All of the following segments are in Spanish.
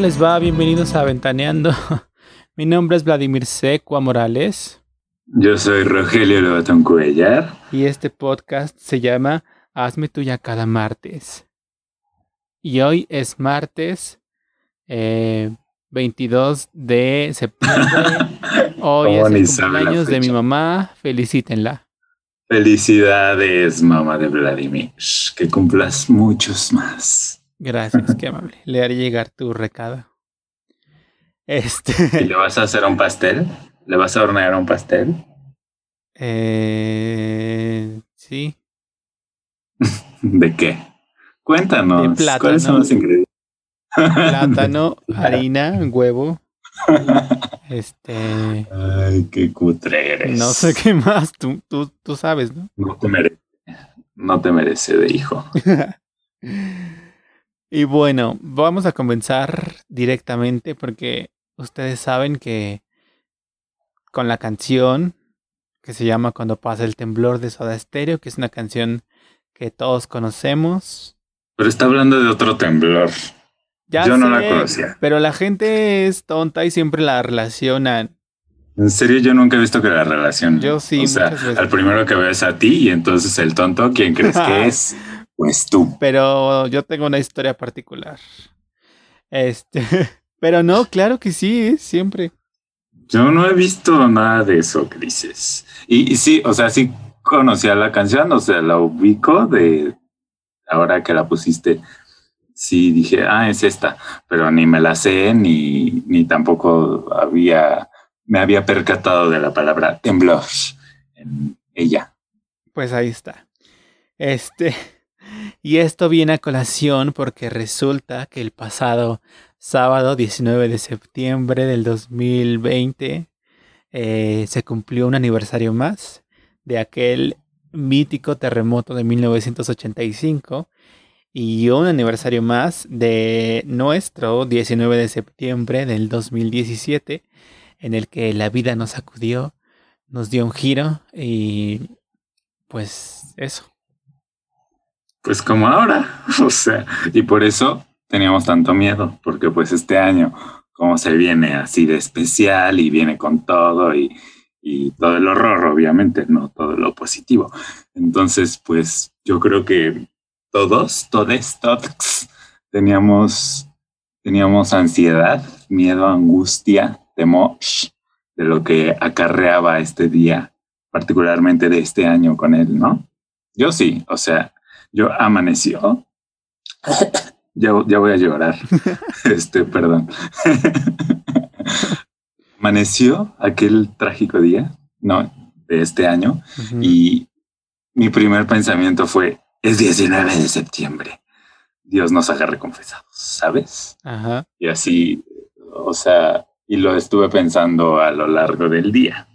Hola, ¿qué tal? ¿Cómo les va? Bienvenidos a Ventaneando. Mi nombre es Vladimir Secua Morales. Yo soy Rogelio Lobatón Cuellar. Y este podcast se llama Hazme tuya cada martes. Y hoy es martes 22 eh, de septiembre. Hoy es el cumpleaños de mi mamá. Felicítenla. Felicidades, mamá de Vladimir. Que cumplas muchos más. Gracias, qué amable. Le haré llegar tu recado. Este. ¿Y le vas a hacer un pastel? ¿Le vas a hornear un pastel? Eh, sí. ¿De qué? Cuéntanos. De ¿Cuáles son los ingredientes? Plátano, harina, huevo. Este. Ay, qué cutre eres. No sé qué más. Tú, tú, tú sabes, ¿no? No te merece. No te merece de hijo. y bueno, vamos a comenzar directamente porque ustedes saben que con la canción que se llama Cuando pasa el temblor de Soda Stereo, que es una canción que todos conocemos. Pero está hablando de otro temblor. Yo no la conocía. Pero la gente es tonta y siempre la relacionan. En serio, yo nunca he visto que la relacionen. Yo sí. O sea, al primero que ves a ti y entonces el tonto, ¿quién crees que es? Pues tú. Pero yo tengo una historia particular. Este, pero no, claro que sí, siempre. Yo no he visto nada de eso que dices. Y, y sí, o sea, sí conocía la canción, o sea, la ubico de ahora que la pusiste sí dije, ah, es esta, pero ni me la sé, ni, ni tampoco había, me había percatado de la palabra temblor en ella. Pues ahí está. Este, y esto viene a colación porque resulta que el pasado sábado 19 de septiembre del 2020 eh, se cumplió un aniversario más de aquel mítico terremoto de 1985 y un aniversario más de nuestro 19 de septiembre del 2017, en el que la vida nos sacudió, nos dio un giro y pues eso. Pues como ahora, o sea, y por eso teníamos tanto miedo, porque pues este año, como se viene así de especial y viene con todo y, y todo el horror, obviamente, no todo lo positivo. Entonces, pues yo creo que todos, todos, todos teníamos, teníamos ansiedad, miedo, angustia, temor de lo que acarreaba este día, particularmente de este año con él, ¿no? Yo sí, o sea, yo amaneció. ya, ya voy a llorar. este, perdón. amaneció aquel trágico día, no, de este año, y mi primer pensamiento fue, es 19 de septiembre. Dios nos agarre confesados, ¿sabes? Ajá. Y así, o sea, y lo estuve pensando a lo largo del día.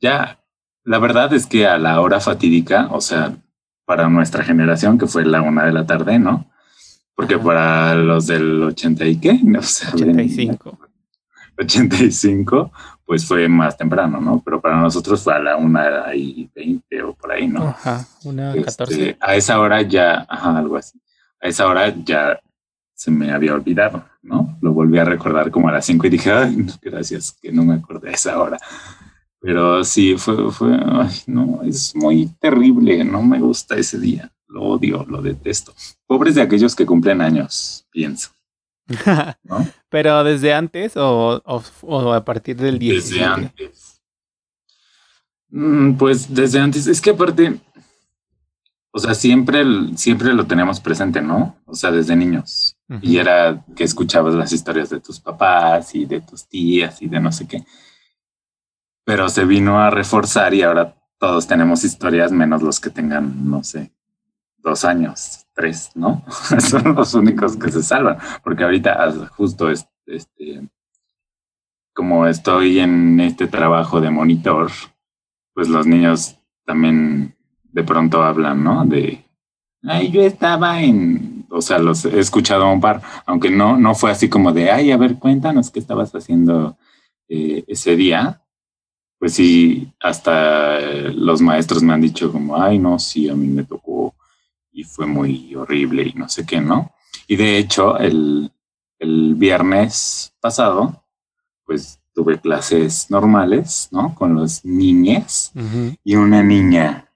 Ya, la verdad es que a la hora fatídica, o sea, para nuestra generación, que fue la una de la tarde, ¿no? Porque para los del 80 y qué, no sé. 85. 85, pues fue más temprano, ¿no? Pero para nosotros fue a la una y veinte o por ahí, ¿no? Ajá, una este, catorce. A esa hora ya, ajá, algo así. A esa hora ya se me había olvidado, ¿no? Lo volví a recordar como a las cinco y dije, ay, gracias que no me acordé a esa hora. Pero sí, fue, fue, ay, no, es muy terrible, no me gusta ese día, lo odio, lo detesto. Pobres de aquellos que cumplen años, pienso. Pero desde antes o, a partir del 10. Desde antes. Mm, pues desde antes. Es que aparte, o sea, siempre, siempre lo tenemos presente, ¿no? O sea, desde niños. Y era que escuchabas las historias de tus papás y de tus tías y de no sé qué. Pero se vino a reforzar y ahora todos tenemos historias menos los que tengan, no sé, dos años, tres, ¿no? Son los únicos que se salvan, porque ahorita ah, justo este, como estoy en este trabajo de monitor, pues los niños también de pronto hablan, ¿no? De, ay, yo estaba en, o sea, los he escuchado un par, aunque no, no fue así como de, ay, a ver, cuéntanos qué estabas haciendo eh, ese día. Pues sí, hasta los maestros me han dicho como, ay, no, sí, a mí me tocó y fue muy horrible y no sé qué, ¿no? Y de hecho, el, el viernes pasado, pues tuve clases normales, ¿no? Con los niñes y una niña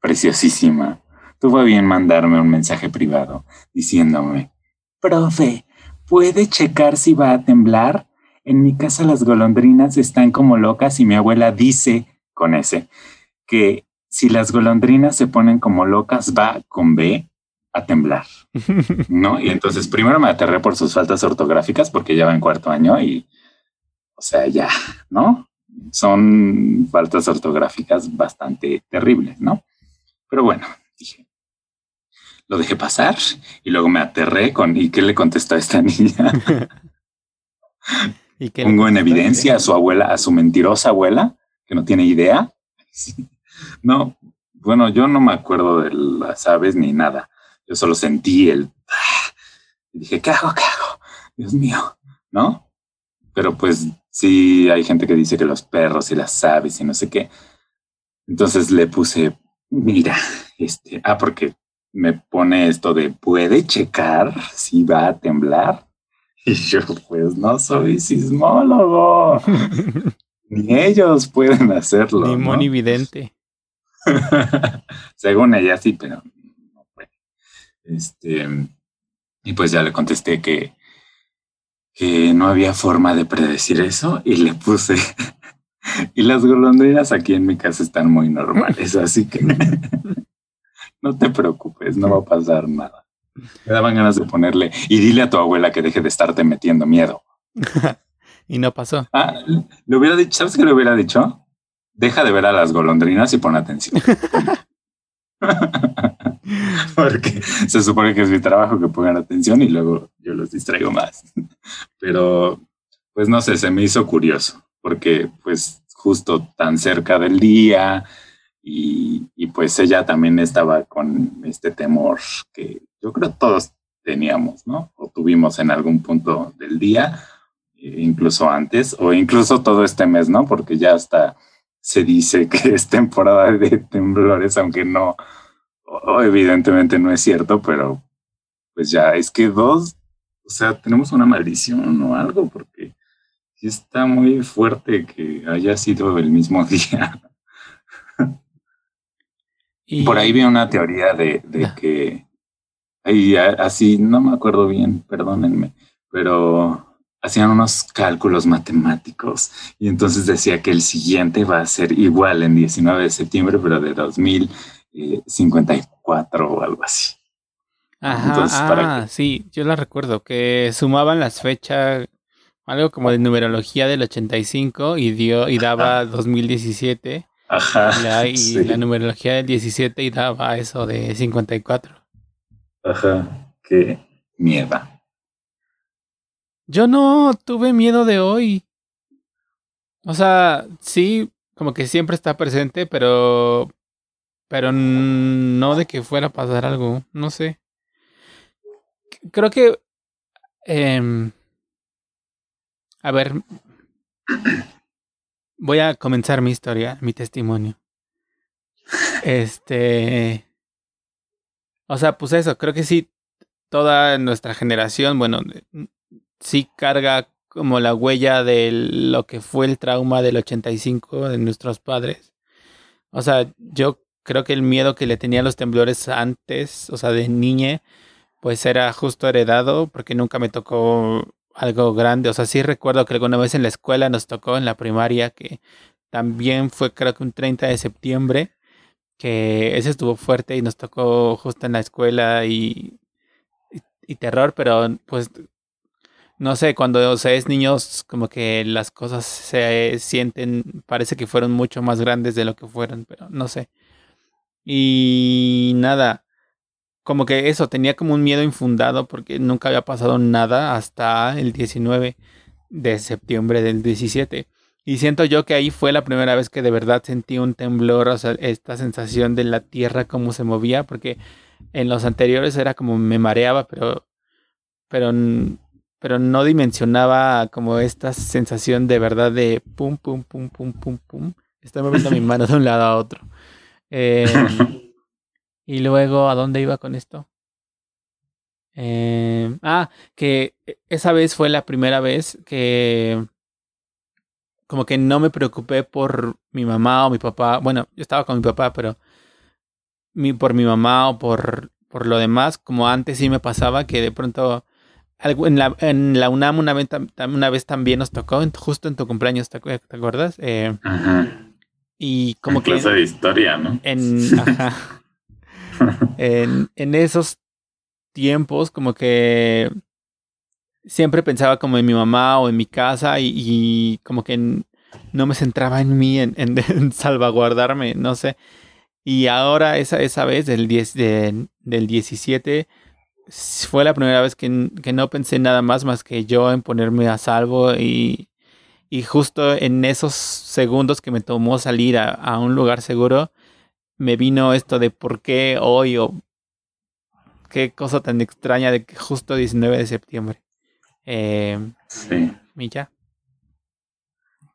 preciosísima. Tuvo bien mandarme un mensaje privado diciéndome, profe, ¿puede checar si va a temblar? En mi casa las golondrinas están como locas y mi abuela dice con ese que si las golondrinas se ponen como locas va con B a temblar, ¿no? Y entonces primero me aterré por sus faltas ortográficas porque ya va en cuarto año y, o sea, ya, ¿no? Son faltas ortográficas bastante terribles, ¿no? Pero bueno, dije, lo dejé pasar y luego me aterré con, ¿y qué le contestó a esta niña? ¿Y Pongo en evidencia a su abuela, a su mentirosa abuela, que no tiene idea. No, bueno, yo no me acuerdo de las aves ni nada. Yo solo sentí el... Y dije, ¿qué hago? ¿Qué hago? Dios mío, ¿no? Pero pues sí, hay gente que dice que los perros y las aves y no sé qué. Entonces le puse, mira, este, ah, porque me pone esto de, ¿puede checar si va a temblar? Y yo, pues no soy sismólogo. Ni ellos pueden hacerlo. Ni monividente. Según ella sí, pero no puede. Este, y pues ya le contesté que, que no había forma de predecir eso y le puse. y las golondrinas aquí en mi casa están muy normales, así que no te preocupes, no va a pasar nada. Me daban ganas de ponerle, y dile a tu abuela que deje de estarte metiendo miedo. y no pasó. Ah, le hubiera dicho, ¿sabes qué le hubiera dicho? Deja de ver a las golondrinas y pon atención. Porque se supone que es mi trabajo que pongan atención y luego yo los distraigo más. Pero, pues no sé, se me hizo curioso, porque pues justo tan cerca del día y, pues ella también estaba con este temor que yo creo todos teníamos, ¿no? O tuvimos en algún punto del día, e incluso antes, o incluso todo este mes, ¿no? Porque ya hasta se dice que es temporada de temblores, aunque no, evidentemente no es cierto, pero pues ya es que dos, o sea, tenemos una maldición o algo, porque sí está muy fuerte que haya sido el mismo día. Y por ahí vi una teoría de, de ah. que y así, no me acuerdo bien, perdónenme, pero hacían unos cálculos matemáticos y entonces decía que el siguiente va a ser igual en 19 de septiembre, pero de 2054 o algo así. Ajá, ah, sí, yo la recuerdo, que sumaban las fechas, algo como de numerología del 85 y dio y daba 2017. Ajá. y la numerología del 17 y daba eso de 54. Ajá, qué miedo. Yo no tuve miedo de hoy. O sea, sí, como que siempre está presente, pero. Pero no de que fuera a pasar algo. No sé. Creo que. Eh, a ver. Voy a comenzar mi historia, mi testimonio. Este. O sea, pues eso, creo que sí, toda nuestra generación, bueno, sí carga como la huella de lo que fue el trauma del 85 de nuestros padres. O sea, yo creo que el miedo que le tenía a los temblores antes, o sea, de niña, pues era justo heredado porque nunca me tocó algo grande. O sea, sí recuerdo que alguna vez en la escuela nos tocó en la primaria que también fue creo que un 30 de septiembre que ese estuvo fuerte y nos tocó justo en la escuela y, y, terror, pero pues no sé, cuando se es niños como que las cosas se sienten, parece que fueron mucho más grandes de lo que fueron, pero no sé. Y nada, como que eso, tenía como un miedo infundado porque nunca había pasado nada hasta el 19 de septiembre del 17. Y siento yo que ahí fue la primera vez que de verdad sentí un temblor, o sea, esta sensación de la tierra cómo se movía, porque en los anteriores era como me mareaba, pero, pero, pero no dimensionaba como esta sensación de verdad de pum, pum, pum, pum, pum, pum. Estoy moviendo mi mano de un lado a otro. Em, y luego, ¿a dónde iba con esto? Eh, ah, que esa vez fue la primera vez que como que no me preocupé por mi mamá o mi papá. Bueno, yo estaba con mi papá, pero mi, por mi mamá o por, por lo demás, como antes sí me pasaba que de pronto en la, en la UNAM una vez, una vez también nos tocó, justo en tu cumpleaños, ¿te, acuerdas? Eh, y como que... Clase de historia, ¿no? En, ajá, en, en esos tiempos como que siempre pensaba como en mi mamá o en mi casa y, como que no me centraba en mí, en, en, salvaguardarme, no sé. Y ahora esa, esa vez, del, 10, del 17, fue la primera vez que, que, no pensé nada más más que yo en ponerme a salvo y, y justo en esos segundos que me tomó salir a, a, un lugar seguro, me vino esto de por qué hoy o qué cosa tan extraña de que justo 19 de septiembre. Eh, sí. Ya.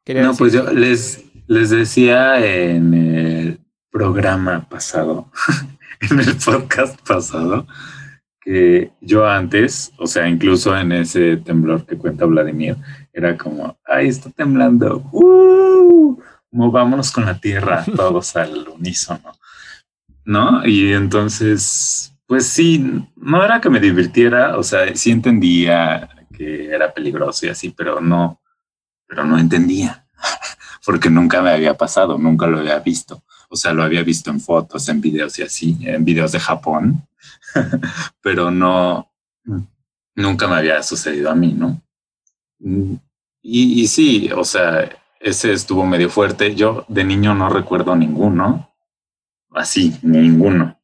No, pues yo les, les decía en el programa pasado, en el podcast pasado, que yo antes, o sea, incluso en ese temblor que cuenta Vladimir, era como, ay, está temblando, ¡Uh! Movámonos con la tierra, todos al unísono, ¿no? Y entonces, pues sí, no era que me divirtiera, o sea, sí entendía que era peligroso y así, pero no, pero no entendía, porque nunca me había pasado, nunca lo había visto. O sea, lo había visto en fotos, en videos y así, en videos de Japón, pero no, nunca me había sucedido a mí, ¿no? Y, y sí, o sea, ese estuvo medio fuerte. Yo de niño no recuerdo ninguno, así, ninguno.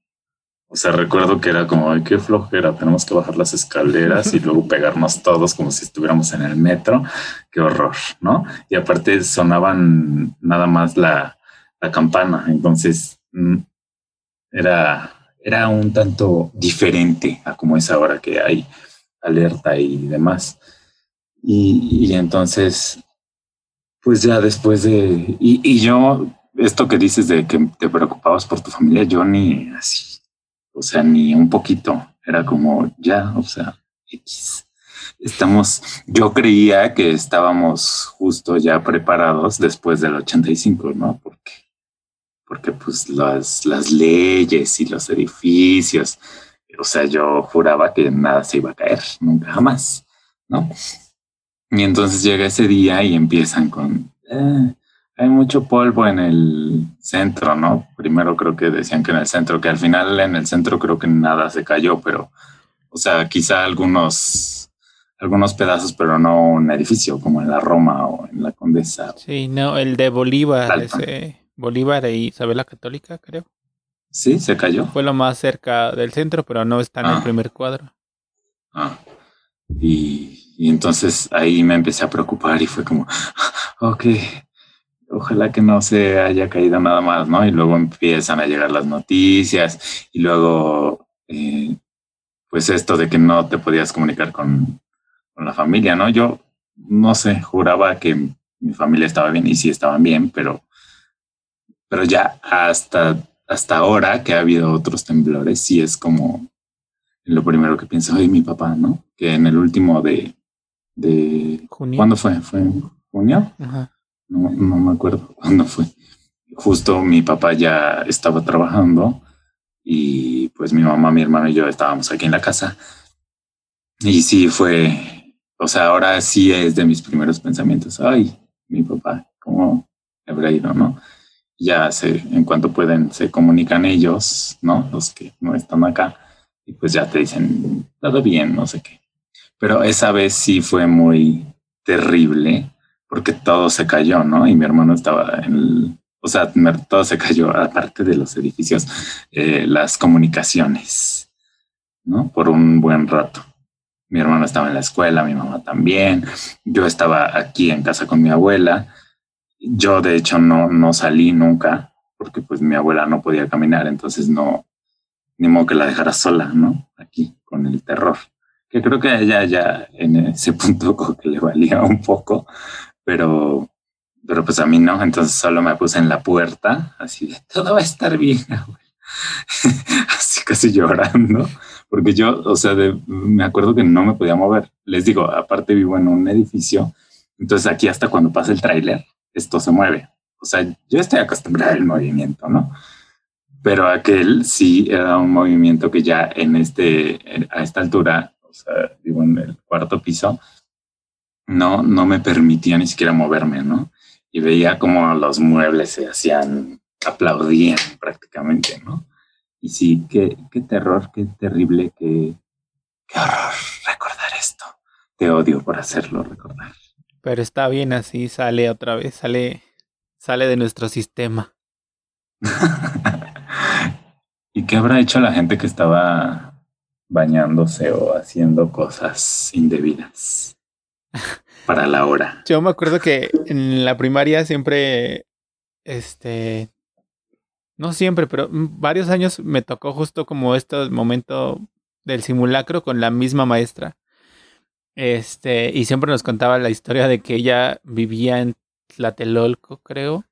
O sea, recuerdo que era como, ay, qué flojera, tenemos que bajar las escaleras y luego pegarnos todos como si estuviéramos en el metro. Qué horror, ¿no? Y aparte sonaban nada más la, la campana, entonces mm, era, era un tanto diferente a como es ahora que hay alerta y demás. Y, y entonces, pues ya después de, y, y yo, esto que dices de que te preocupabas por tu familia, yo ni así o sea, ni un poquito. Era como ya, o sea, X. Estamos, yo creía que estábamos justo ya preparados después del 85, ¿no? Porque, porque pues las, las leyes y los edificios, o sea, yo juraba que nada se iba a caer, nunca jamás, ¿no? Y entonces llega ese día y empiezan con, eh, hay mucho polvo en el centro, ¿no? Primero creo que decían que en el centro, que al final en el centro creo que nada se cayó, pero, o sea, quizá algunos, algunos pedazos, pero no un edificio como en la Roma o en la Condesa. Sí, no, el de Bolívar, ese, Bolívar e Isabel la Católica, creo. Sí, se cayó. Fue lo más cerca del centro, pero no está en el ah. primer cuadro. Ah. Y, y entonces ahí me empecé a preocupar y fue como, ok, ojalá que no se haya caído nada más, ¿no? Y luego empiezan a llegar las noticias y luego, eh, pues esto de que no te podías comunicar con, con, la familia, ¿no? Yo, no sé, juraba que mi familia estaba bien y sí estaban bien, pero, pero ya hasta, hasta ahora que ha habido otros temblores, sí es como lo primero que pienso, ay, mi papá, ¿no? Que en el último de... de ¿Cuándo fue? ¿Fue en junio? Ajá no, no me acuerdo cuándo fue. Justo mi papá ya estaba trabajando y pues mi mamá, mi hermano y yo estábamos aquí en la casa. Y sí fue, o sea, ahora sí es de mis primeros pensamientos. Ay, mi papá, ¿cómo habrá ido, no? Ya se, en cuanto pueden, se comunican ellos, ¿no? Los que no están acá y pues ya te dicen, todo bien, no sé qué. Pero esa vez sí fue muy terrible porque todo se cayó, ¿no? Y mi hermano estaba en o sea, todo se cayó, aparte de los edificios, eh, las comunicaciones, ¿no? Por un buen rato. Mi hermano estaba en la escuela, mi mamá también. Yo estaba aquí en casa con mi abuela. Yo, de hecho, no, no salí nunca porque pues mi abuela no podía caminar, entonces no, ni modo que la dejara sola, ¿no? Aquí con el terror. Que creo que a ella ya en ese punto que le valía un poco, pero, pero pues a mí no, entonces solo me puse en la puerta, así de todo va a estar bien, así casi llorando, porque yo, o sea, me acuerdo que no me podía mover. Les digo, aparte vivo en un edificio, entonces aquí hasta cuando pasa el tráiler, esto se mueve. O sea, yo estoy acostumbrado al movimiento, ¿no? Pero aquel sí era un movimiento que ya en este, a esta altura, o sea, vivo en el cuarto piso, no, no me permitía ni siquiera moverme, ¿no? Y veía como los muebles se hacían, aplaudían prácticamente, ¿no? Y sí, qué, qué terror, qué terrible, qué, qué horror recordar esto. Te odio por hacerlo recordar. Pero está bien así, sale otra vez, sale, sale de nuestro sistema. ¿Y qué habrá hecho la gente que estaba bañándose o haciendo cosas indebidas para la hora? Yo me acuerdo que en la primaria siempre, este, no siempre, pero varios años me tocó justo como este momento del simulacro con la misma maestra. Este, y siempre nos contaba la historia de que ella vivía en Tlatelolco, creo.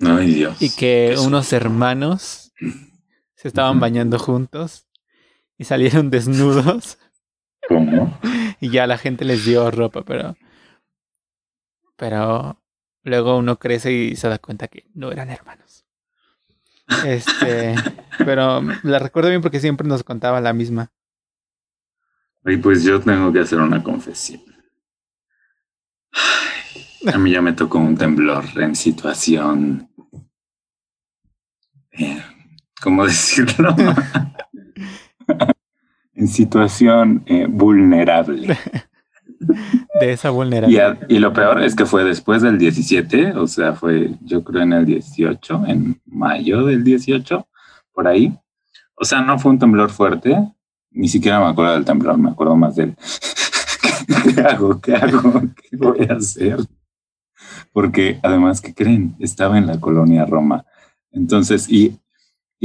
Ay, Dios. Y que unos hermanos se estaban bañando juntos y salieron desnudos. ¿Cómo? Y ya la gente les dio ropa, pero. Pero luego uno crece y se da cuenta que no eran hermanos. Este, pero la recuerdo bien porque siempre nos contaba la misma. Y pues yo tengo que hacer una confesión. a mí ya me tocó un temblor en situación. Eh, ¿Cómo decirlo? en situación eh, vulnerable. de esa vulnerabilidad. Y, lo peor es que fue después del 17, o sea, fue yo creo en el 18, en mayo del 18, por ahí. O sea, no fue un temblor fuerte, ni siquiera me acuerdo del temblor, me acuerdo más del ¿qué hago? ¿Qué hago? ¿Qué voy a hacer? Porque además, ¿qué creen? Estaba en la colonia Roma. Entonces, y,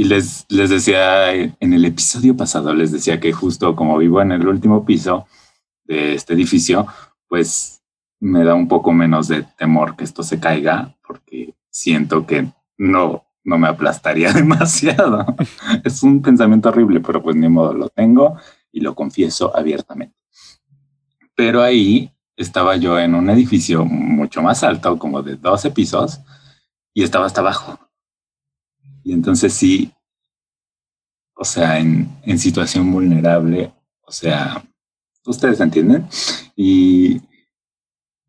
y les, les decía en el episodio pasado, les decía que justo como vivo en el último piso, de este edificio, pues me da un poco menos de temor que esto se caiga, porque siento que no, no me aplastaría demasiado. es un pensamiento horrible, pero pues ni modo, lo tengo y lo confieso abiertamente. Pero ahí estaba yo en un edificio mucho más alto, como de 12 pisos, y estaba hasta abajo. Y entonces sí, o sea, en, en situación vulnerable, o sea, ustedes entienden. Y,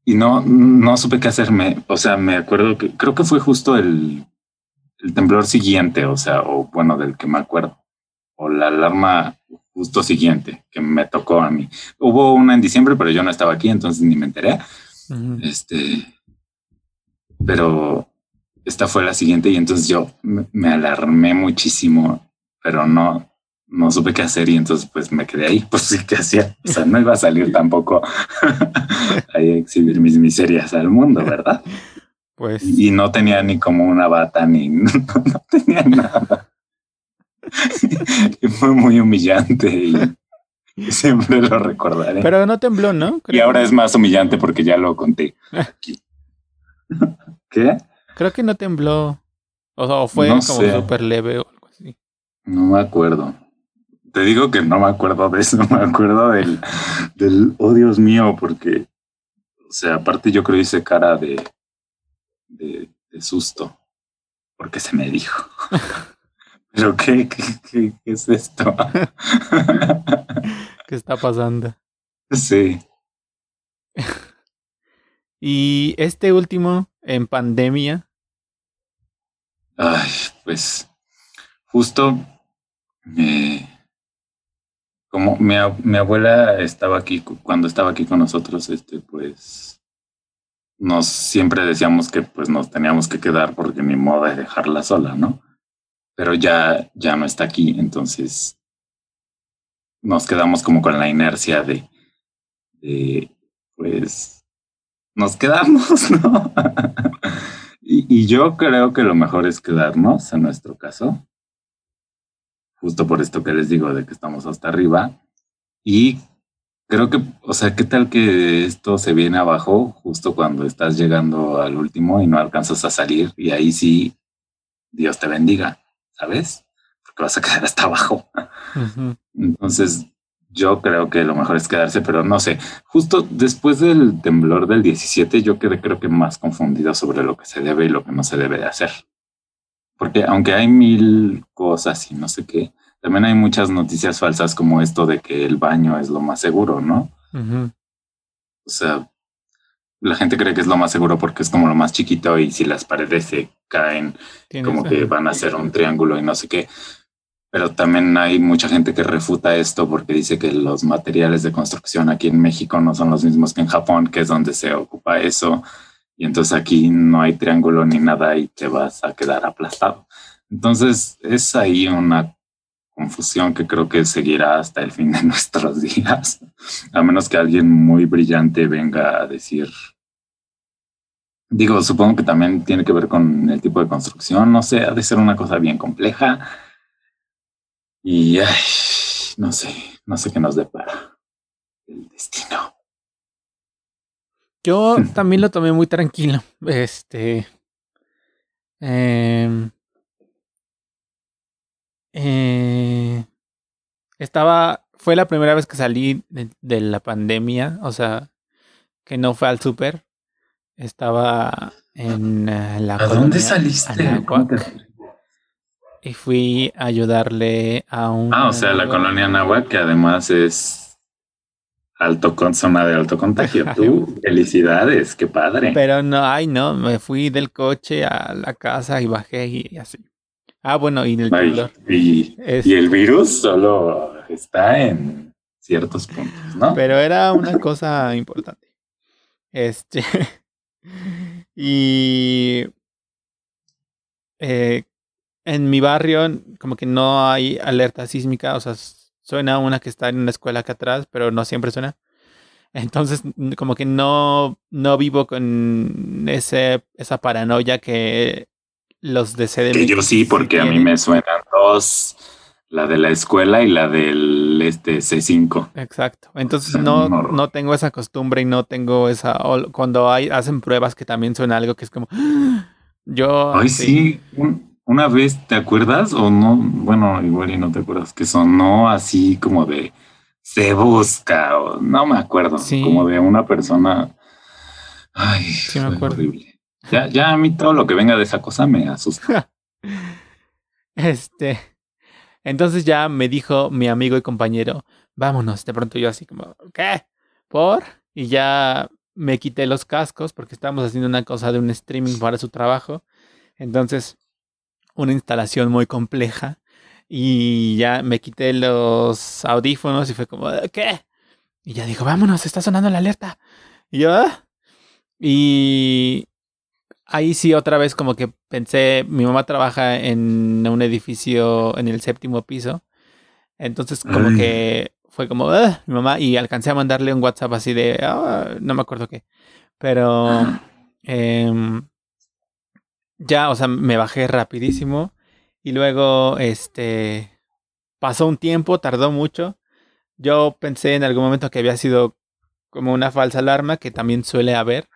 y no, no supe qué hacerme. O sea, me acuerdo que creo que fue justo el, el temblor siguiente, o sea, o bueno, del que me acuerdo, o la alarma justo siguiente que me tocó a mí. Hubo una en diciembre, pero yo no estaba aquí, entonces ni me enteré. Este, pero esta fue la siguiente y entonces yo me alarmé muchísimo, pero no, no supe qué hacer y entonces pues me quedé ahí, pues sí, ¿qué hacía? O sea, no iba a salir tampoco ahí a exhibir mis miserias al mundo, ¿verdad? Pues... Y no tenía ni como una bata, ni no, tenía nada. y fue muy humillante y siempre lo recordaré. Pero no tembló, ¿no? y ahora es más humillante porque ya lo conté aquí. ¿Qué? Creo que no tembló. O, fue como súper leve o algo así. No me acuerdo. Te digo que no me acuerdo de eso, me acuerdo del, del oh Dios mío, porque, o sea, aparte yo creo que hice cara de, de, susto, porque se me dijo. Pero ¿qué, qué, qué, qué es esto? ¿Qué está pasando? Sí. y este último, en pandemia. Ay, pues justo me, como mi, mi, abuela estaba aquí, cuando estaba aquí con nosotros, este, pues nos siempre decíamos que pues nos teníamos que quedar porque ni modo de dejarla sola, ¿no? Pero ya, ya no está aquí, entonces nos quedamos como con la inercia de, de pues, nos quedamos, ¿no? Y, y yo creo que lo mejor es quedarnos en nuestro caso justo por esto que les digo de que estamos hasta arriba. Y creo que, o sea, ¿qué tal que esto se viene abajo justo cuando estás llegando al último y no alcanzas a salir? Y ahí sí, Dios te bendiga, ¿sabes? porque vas a quedar hasta abajo. Entonces, yo creo que lo mejor es quedarse, pero no sé, justo después del temblor del 17, yo quedé creo que más confundido sobre lo que se debe y lo que no se debe de hacer. Porque aunque hay mil cosas y no sé qué, también hay muchas noticias falsas como esto de que el baño es lo más seguro, ¿no? O sea, la gente cree que es lo más seguro porque es como lo más chiquito y si las paredes se caen, como que van a ser un triángulo y no sé qué. Pero también hay mucha gente que refuta esto porque dice que los materiales de construcción aquí en México no son los mismos que en Japón, que es donde se ocupa eso. Y entonces aquí no hay triángulo ni nada y te vas a quedar aplastado. Entonces es ahí una confusión que creo que seguirá hasta el fin de nuestros días, a menos que alguien muy brillante venga a decir, digo, supongo que también tiene que ver con el tipo de construcción, no sé, ha de ser una cosa bien compleja y no sé, no sé qué nos depara el destino. Yo también lo tomé muy tranquilo. Este. Eh, eh, estaba, fue la primera vez que salí de, la pandemia, o sea, que no fue al súper. Estaba en eh, la... ¿A dónde saliste? Y fui a ayudarle a un... Ah, o sea, la colonia Nahuatl, que además es alto con zona de alto contagio. Tú, felicidades, qué padre. Pero no, ay, no, me fui del coche a la casa y bajé y así. Ah, bueno, y el y, el virus solo está en ciertos puntos, ¿no? Pero era una cosa importante. Este. y. Eh, en mi barrio, como que no hay alerta sísmica, o sea, suena una que está en una escuela acá atrás, pero no siempre suena. Entonces, como que no, no vivo con ese, esa paranoia que los de CDMX. yo sí, porque a mí me suenan dos, la de la escuela y la del este C5. Exacto. Entonces no, no tengo esa costumbre y no tengo esa cuando hay hacen pruebas que también suena algo que es como yo Ay, sí, una vez te acuerdas o no, bueno, igual y no te acuerdas que sonó así como de se busca o no me acuerdo, como de una persona Ay, sí me acuerdo. horrible. Ya, ya a mí todo lo que venga de esa cosa me asusta. este. Entonces ya me dijo mi amigo y compañero, vámonos. De pronto yo así como, ¿qué? ¿Por? Y ya me quité los cascos porque estábamos haciendo una cosa de un streaming para su trabajo. Entonces, una instalación muy compleja. Y ya me quité los audífonos y fue como, ¿qué? Y ya dijo, vámonos, está sonando la alerta. Y yo, ¿Ah? Y ahí sí otra vez como que pensé, mi mamá trabaja en un edificio en el séptimo piso, entonces como que fue como, ah", mi mamá, y alcancé a mandarle un WhatsApp así de, ah, no me acuerdo qué, pero em, ya, o sea, me bajé rapidísimo y luego, este, pasó un tiempo, tardó mucho, yo pensé en algún momento que había sido como una falsa alarma que también suele haber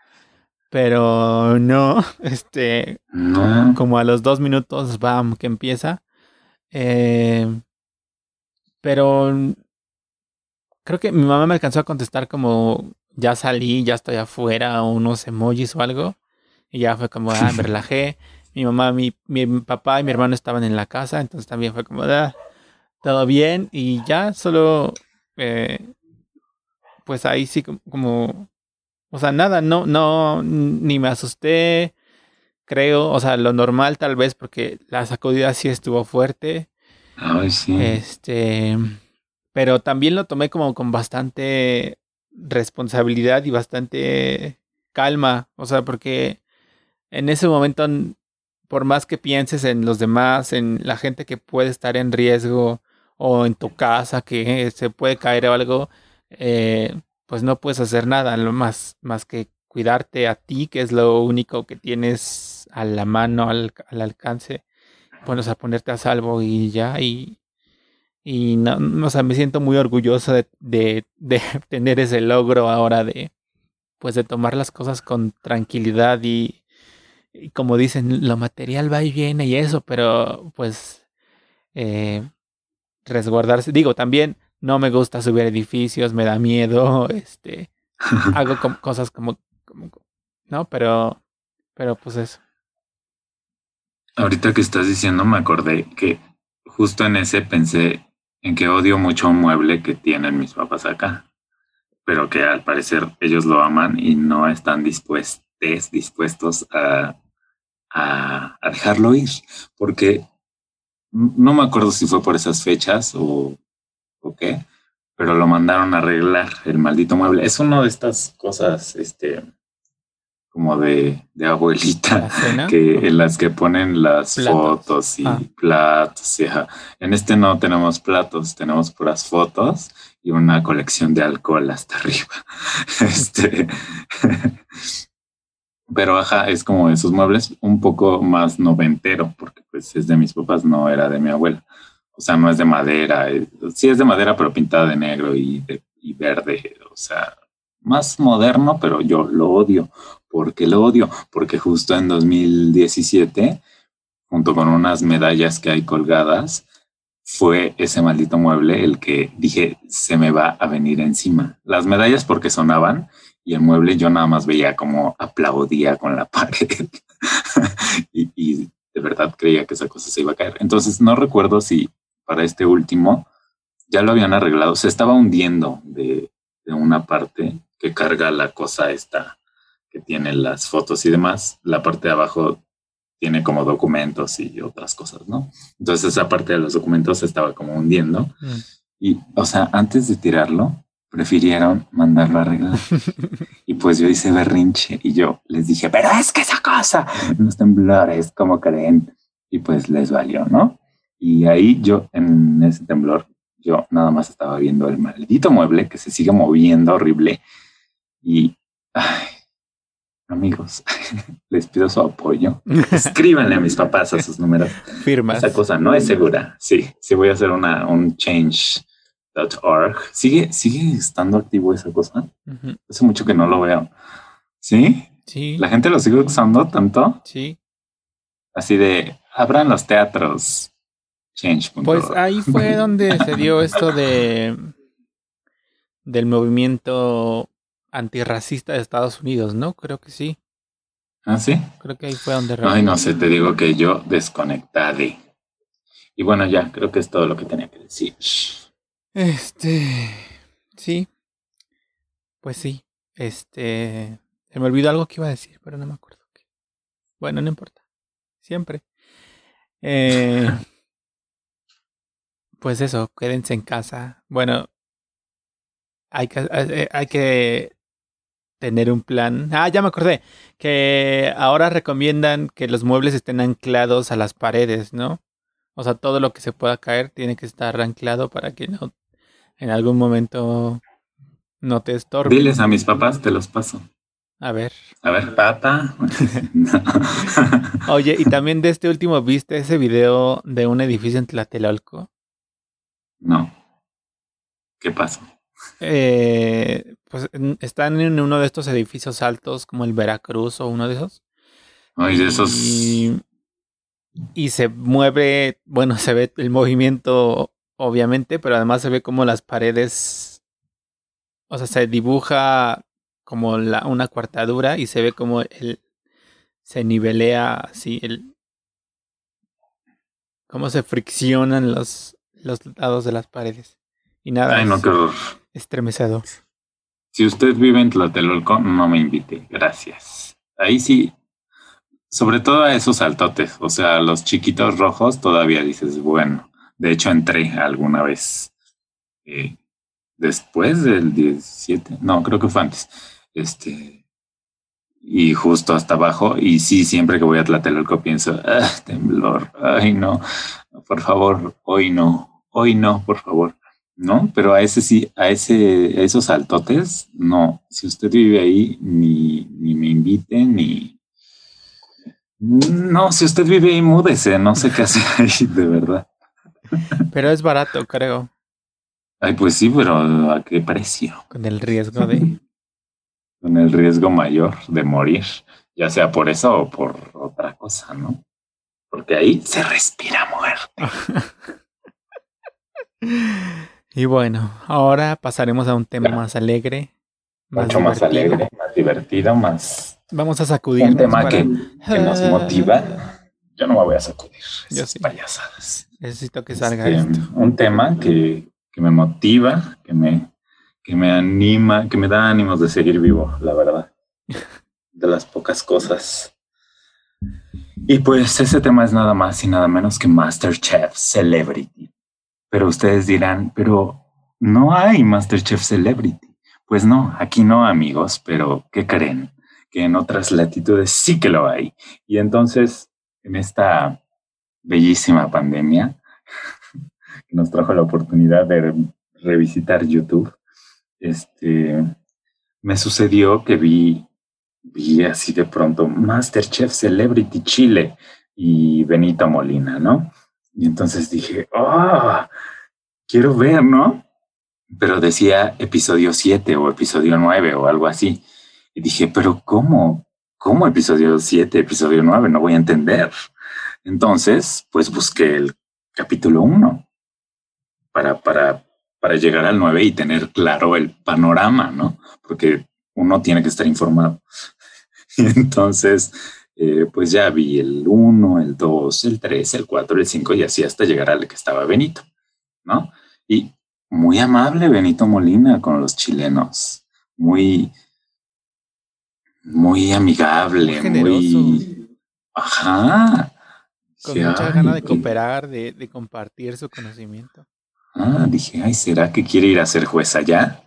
pero no, este, como a los dos minutos, bam, que empieza. Eh, pero creo que mi mamá me alcanzó a contestar como ya salí, ya estoy afuera, unos emojis o algo. Y ya fue como, ah, me relajé. Mi mamá, mi, mi papá y mi hermano estaban en la casa, entonces también fue como, ah, todo bien. Y ya solo, eh, pues ahí sí como o sea, nada, no, no, ni me asusté, creo, o sea, lo normal tal vez porque la sacudida sí estuvo fuerte. Ay, sí. Este, pero también lo tomé como con bastante responsabilidad y bastante calma, o sea, porque en ese momento, por más que pienses en los demás, en la gente que puede estar en riesgo o en tu casa que se puede caer o algo, eh, pues no puedes hacer nada más, más que cuidarte a ti, que es lo único que tienes a la mano, al, alcance. Bueno, a ponerte a salvo y ya, y, y no, o sea, me siento muy orgulloso de, de, de, tener ese logro ahora de, pues de tomar las cosas con tranquilidad y, y como dicen, lo material va y viene y eso, pero pues eh, resguardarse. Digo, también no me gusta subir edificios, me da miedo, este, hago cosas como, no, pero, pero pues eso. Ahorita que estás diciendo me acordé que justo en ese pensé en que odio mucho un mueble que tienen mis papás acá, pero que al parecer ellos lo aman y no están dispuestos, dispuestos a, a, a dejarlo ir, porque no me acuerdo si fue por esas fechas o, o qué, pero lo mandaron a arreglar el maldito mueble. Es una de estas cosas, este, como de, de abuelita, que en las que ponen las fotos y ah. platos. En este no tenemos platos, tenemos puras fotos y una colección de alcohol hasta arriba. este, pero ajá, es como esos muebles un poco más noventero, porque pues es de mis papás, no era de mi abuela. O sea, no es de madera, sí es de madera, pero pintada de negro y, de, y verde. O sea, más moderno, pero yo lo odio. ¿Por qué lo odio? Porque justo en 2017, junto con unas medallas que hay colgadas, fue ese maldito mueble el que dije, se me va a venir encima. Las medallas porque sonaban y el mueble yo nada más veía como aplaudía con la pared y, de verdad creía que esa cosa se iba a caer. Entonces no recuerdo si para este último ya lo habían arreglado, se estaba hundiendo de, de una parte que carga la cosa esta que tiene las fotos y demás. La parte de abajo tiene como documentos y otras cosas, ¿no? Entonces esa parte de los documentos se estaba como hundiendo. Mm. Y, o sea, antes de tirarlo, prefirieron mandarlo a arreglar. y pues yo hice berrinche y yo les dije, pero es que esa cosa, los temblores, como creen? Y pues les valió, ¿no? Y ahí yo, en ese temblor, yo nada más estaba viendo el maldito mueble que se sigue moviendo horrible. Y, ay, amigos, les pido su apoyo. Escríbanle a mis papás a sus números. Firmas. Esa cosa no es segura. Sí, sí voy a hacer una, un change .org. ¿Sigue, ¿Sigue estando activo esa cosa? Hace mucho que no lo veo. ¿Sí? Sí. ¿La gente lo sigue usando tanto? Sí. Así de, abran los teatros. Change. Pues ahí fue donde se dio esto de del movimiento antirracista de Estados Unidos, ¿no? Creo que sí. ¿Ah, sí? Creo que ahí fue donde... Ay, no sé, te digo que yo desconectade. Y bueno, ya, creo que es todo lo que tenía que decir. Este, sí. Pues sí. Este, se me olvidó algo que iba a decir, pero no me acuerdo. Bueno, no importa. Siempre. Eh, pues eso, quédense en casa. Bueno, hay que, eh, hay que tener un plan. Ah, ya me acordé. Que ahora recomiendan que los muebles estén anclados a las paredes, ¿no? O sea, todo lo que se pueda caer tiene que estar anclado para que no en algún momento no te estorbe. Diles a mis papás, te los paso. A ver. A ver, pata. Oye, y también de este último, ¿viste ese video de un edificio en Tlatelolco? No. ¿Qué pasó? Eh, pues están en uno de estos edificios altos como el Veracruz o uno de esos. Ay, de esos. Y, y se mueve, bueno, se ve el movimiento obviamente, pero además se ve como las paredes, o sea, se dibuja como la, una cuartadura y se ve como el, se nivelea así, el, cómo se friccionan los, los lados de las paredes. Y nada, Ay, no, estremecedor. Si usted vive en Tlatelolco, no me invite, gracias. Ahí sí, sobre todo a esos altotes, o sea, los chiquitos rojos, todavía dices, bueno, de hecho, entré alguna vez eh, después del 17, no, creo que fue antes. Este, y justo hasta abajo. Y sí, siempre que voy a Tlatelolco pienso, ah, temblor, ay no, por favor, hoy no, hoy no, por favor. No, pero a ese sí, a ese, a esos altotes, no. Si usted vive ahí, ni, ni me invite, ni. No, si usted vive ahí, múdese, no sé qué hacer ahí, de verdad. Pero es barato, creo. Ay, pues sí, pero ¿a qué precio? Con el riesgo de... Con el riesgo mayor de morir, ya sea por eso o por otra cosa, ¿no? Porque ahí se respira muerte. Y bueno, ahora pasaremos a un tema más alegre. Mucho más alegre, más divertido, más... Vamos a sacudir. Un tema que, nos motiva. Yo no me voy a sacudir. Yo sí. Payasadas. Necesito que salga este, esto. Un tema que, que me motiva, que me, que me anima, que me da ánimos de seguir vivo, la verdad. De las pocas cosas. Y pues ese tema es nada más y nada menos que Masterchef Celebrity. Pero ustedes dirán, pero no hay Masterchef Celebrity. Pues no, aquí no, amigos, pero ¿qué creen? Que en otras latitudes sí que lo hay. Y entonces, en esta bellísima pandemia, que nos trajo la oportunidad de revisitar YouTube, este, me sucedió que vi, vi así de pronto Masterchef Celebrity Chile y Benito Molina, ¿no? Y entonces dije, oh, quiero ver, ¿no? Pero decía episodio 7 o episodio 9 o algo así. Y dije, pero ¿cómo? ¿Cómo episodio 7, episodio 9? No voy a entender. Entonces, pues busqué el capítulo 1 para, para, para llegar al 9 y tener claro el panorama, ¿no? Porque uno tiene que estar informado. Y entonces eh, pues ya vi el 1, el 2, el 3, el 4, el 5 y así hasta llegar al que estaba Benito, ¿no? Y muy amable Benito Molina con los chilenos, muy, muy amigable, muy... Ajá. Con mucha ganas de cooperar, de, de compartir su conocimiento. Ah, dije, ay, ¿será que quiere ir a ser juez allá?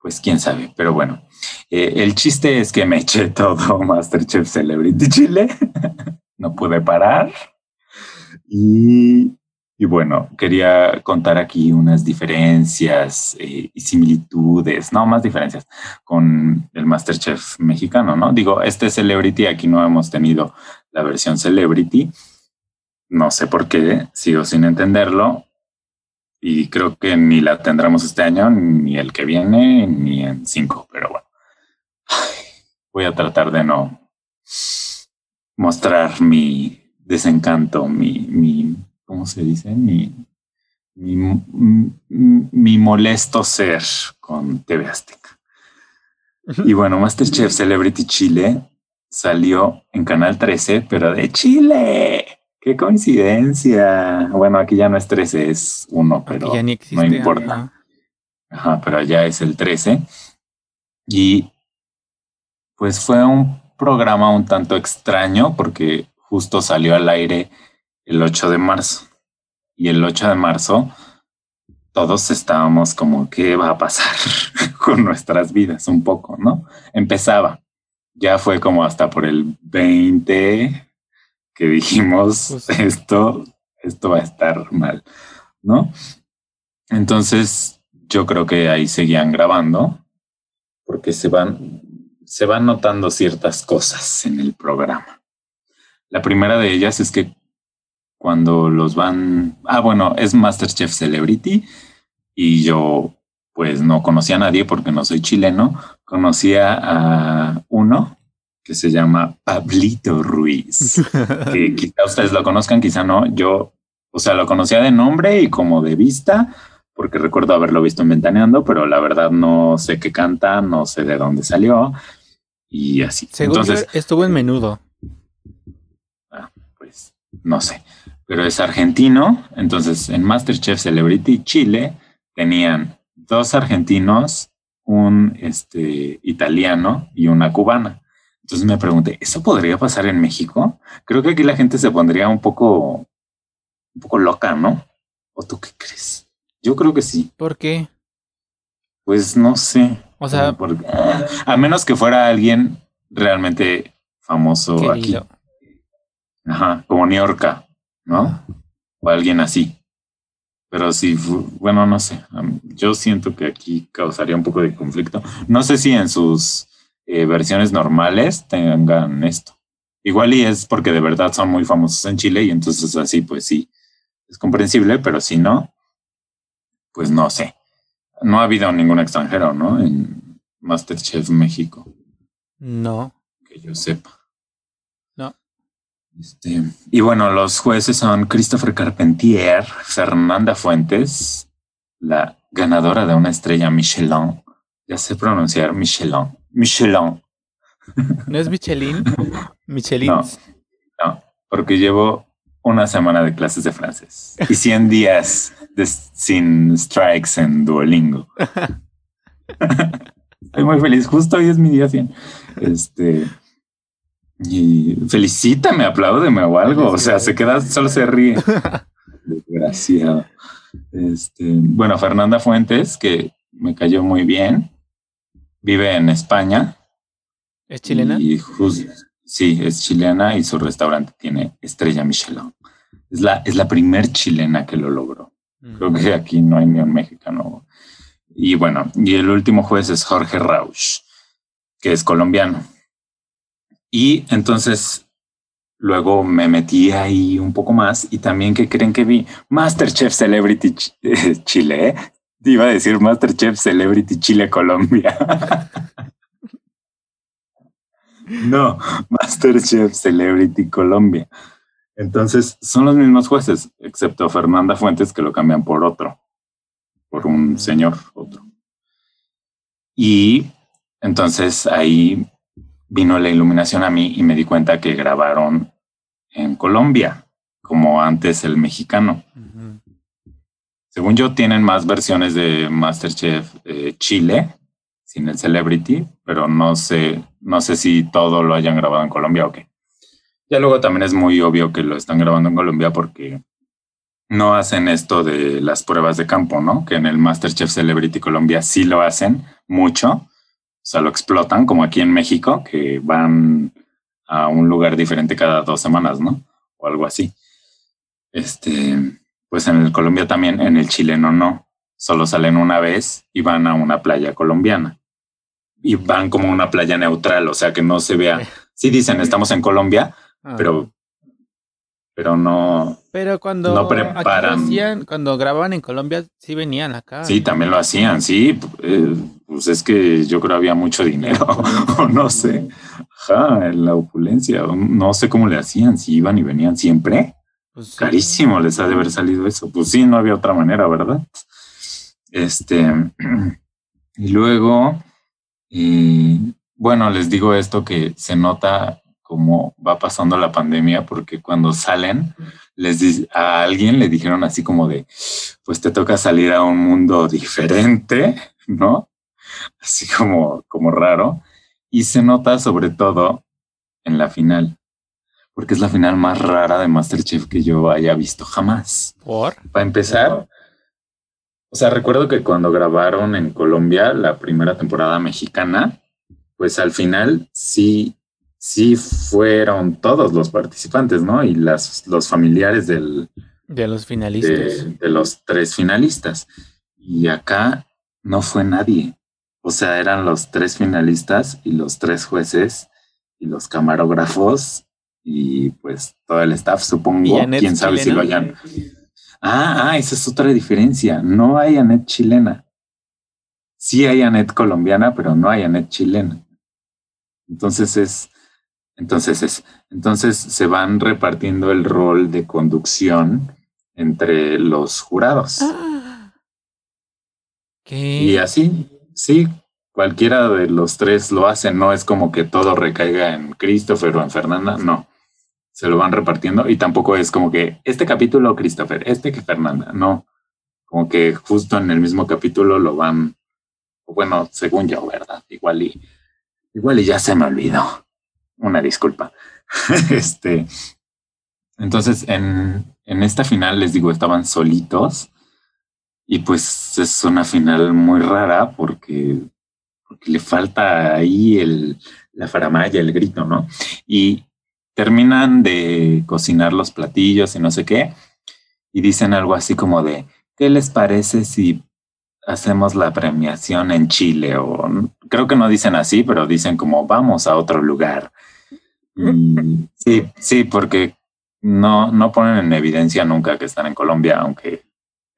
Pues quién sabe, pero bueno. Eh, el chiste es que me eché todo Masterchef Celebrity Chile. no pude parar. Y, bueno, quería contar aquí unas diferencias eh, y similitudes, no más diferencias con el Masterchef mexicano, ¿no? Digo, este Celebrity, aquí no hemos tenido la versión Celebrity. No sé por qué, sigo sin entenderlo y creo que ni la tendremos este año, ni el que viene, ni en cinco, pero bueno. Voy a tratar de no mostrar mi desencanto, mi ¿cómo se dice? Mi, mi, molesto ser con TV Azteca. Y bueno, Masterchef Celebrity Chile salió en Canal 13, pero de Chile. Qué coincidencia. Bueno, aquí ya no es 13, es 1, pero no importa. Ajá, pero allá es el 13. Y pues fue un programa un tanto extraño porque justo salió al aire el 8 de marzo. Y el 8 de marzo todos estábamos como, ¿qué va a pasar con nuestras vidas? Un poco, ¿no? Empezaba. Ya fue como hasta por el 20, que dijimos, pues esto, esto va a estar mal, ¿no? Entonces, yo creo que ahí seguían grabando, porque se van, se van notando ciertas cosas en el programa. La primera de ellas es que cuando los van, ah, bueno, es Masterchef Celebrity y yo pues no conocía a nadie porque no soy chileno, conocía a uno que se llama Pablito Ruiz, que quizá ustedes lo conozcan, quizá no. Yo, o sea, lo conocía de nombre y como de vista, porque recuerdo haberlo visto en Ventaneando, pero la verdad no sé qué canta, no sé de dónde salió y así. entonces estuvo en menudo. Ah, pues no sé, pero es argentino. Entonces en Masterchef Celebrity Chile tenían dos argentinos, un este, italiano y una cubana. Entonces me pregunté, ¿eso podría pasar en México? Creo que aquí la gente se pondría un poco, un poco loca, ¿no? ¿O tú qué crees? Yo creo que sí. ¿Por qué? Pues no sé. O sea, a menos que fuera alguien realmente famoso aquí. Ajá, como Niorca, ¿no? O alguien así. Pero sí, bueno, no sé. Yo siento que aquí causaría un poco de conflicto. No sé si en sus eh, versiones normales tengan esto. Igual y es porque de verdad son muy famosos en Chile y entonces así pues sí, es comprensible, pero si no, pues no sé. No ha habido ningún extranjero, ¿no? En Masterchef México. No. Que yo sepa. Este, y bueno, los jueces son Christopher Carpentier, Fernanda Fuentes la ganadora de una estrella Michelin. Ya sé pronunciar Michelin. Michelin. ¿No es Michelin? Michelin. No, no, porque llevo una semana de clases de francés y 100 días sin strikes en Duolingo. Estoy muy feliz. Justo hoy es mi día 100. Este. Y felicítame, apláudeme o algo. O sea, se queda, solo se ríe. Desgraciado. Este, bueno, Fernanda Fuentes, que me cayó muy bien, vive en España. ¿Es chilena? Y sí, es chilena y su restaurante tiene estrella Michelin. Es la, es la primer chilena que lo logró. Creo que aquí no hay ni un mexicano. Y bueno, y el último juez es Jorge Rausch, que es colombiano. Y entonces luego me metí ahí un poco más y también que creen que vi Masterchef Celebrity Chile, ¿eh? iba a decir Masterchef Celebrity Chile Colombia. no, Masterchef Celebrity Colombia. Entonces son los mismos jueces, excepto Fernanda Fuentes que lo cambian por otro, por un señor, otro. Y entonces ahí vino la iluminación a mí y me di cuenta que grabaron en Colombia, como antes el mexicano. Según yo, tienen más versiones de Masterchef eh, Chile, sin el Celebrity, pero no sé, no sé si todo lo hayan grabado en Colombia o qué. Ya luego también es muy obvio que lo están grabando en Colombia porque no hacen esto de las pruebas de campo, ¿no? Que en el Masterchef Celebrity Colombia sí lo hacen mucho sea, lo explotan como aquí en México, que van a un lugar diferente cada dos semanas, ¿no? O algo así. Este, pues en el Colombia también, en el chileno no. Solo salen una vez y van a una playa colombiana. Y van como una playa neutral, o sea que no se vea. Sí dicen estamos en Colombia, ah. pero pero no. Pero cuando no preparan. cuando grababan en Colombia, sí venían acá. Sí, también lo hacían, sí. Eh, pues es que yo creo había mucho dinero, o no sé. Ajá, en la opulencia, no sé cómo le hacían, si iban y venían siempre. Pues Carísimo les ha de haber salido eso. Pues sí, no había otra manera, ¿verdad? Este. Y luego, eh, bueno, les digo esto que se nota cómo va pasando la pandemia, porque cuando salen, les a alguien le dijeron así como de, pues te toca salir a un mundo diferente, ¿no? Así como, como raro. Y se nota sobre todo en la final, porque es la final más rara de Masterchef que yo haya visto jamás. ¿Por? Para empezar, o sea, recuerdo que cuando grabaron en Colombia la primera temporada mexicana, pues al final sí sí fueron todos los participantes, ¿no? Y las, los familiares del... De los finalistas. De, los tres finalistas. Y acá no fue nadie. O sea, eran los tres finalistas y los tres jueces y los camarógrafos y pues todo el staff, supongo. Quién sabe si lo hayan. Ah, ah, esa es otra diferencia. No hay Anet chilena. Sí hay Anet colombiana, pero no hay Anet chilena. Entonces es, entonces, es, entonces se van repartiendo el rol de conducción entre los jurados. Ah. Y así, sí, cualquiera de los tres lo hace, no es como que todo recaiga en Christopher o en Fernanda, no. Se lo van repartiendo y tampoco es como que este capítulo Christopher, este que Fernanda, no. Como que justo en el mismo capítulo lo van, bueno, según yo, ¿verdad? Igual y, igual y ya se me olvidó una disculpa. este, entonces, en, en esta final, les digo, estaban solitos y pues es una final muy rara porque, porque le falta ahí el, la faramaya, el grito, ¿no? Y terminan de cocinar los platillos y no sé qué, y dicen algo así como de, ¿qué les parece si hacemos la premiación en Chile? O creo que no dicen así, pero dicen como, vamos a otro lugar. Sí, sí, porque no, no ponen en evidencia nunca que están en Colombia, aunque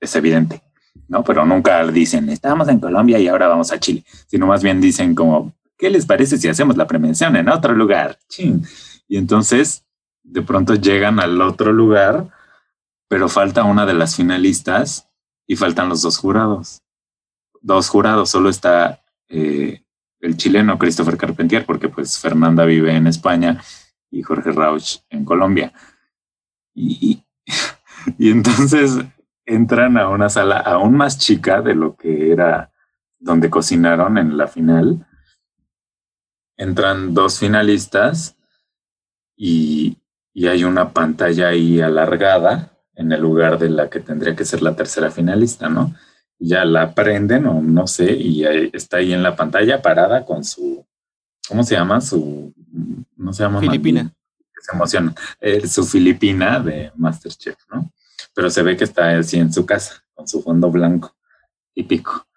es evidente, ¿no? Pero nunca dicen, estamos en Colombia y ahora vamos a Chile, sino más bien dicen como, ¿qué les parece si hacemos la prevención en otro lugar? Y entonces, de pronto llegan al otro lugar, pero falta una de las finalistas y faltan los dos jurados. Dos jurados, solo está eh, el chileno Christopher Carpentier, porque pues Fernanda vive en España y Jorge Rauch en Colombia. Y, y entonces entran a una sala aún más chica de lo que era donde cocinaron en la final. Entran dos finalistas y, y hay una pantalla ahí alargada en el lugar de la que tendría que ser la tercera finalista, ¿no? Ya la prenden o no sé, y está ahí en la pantalla parada con su, ¿cómo se llama? Su, no se llama. Filipina. Se emociona. Eh, su Filipina de Masterchef, ¿no? Pero se ve que está así en su casa, con su fondo blanco típico.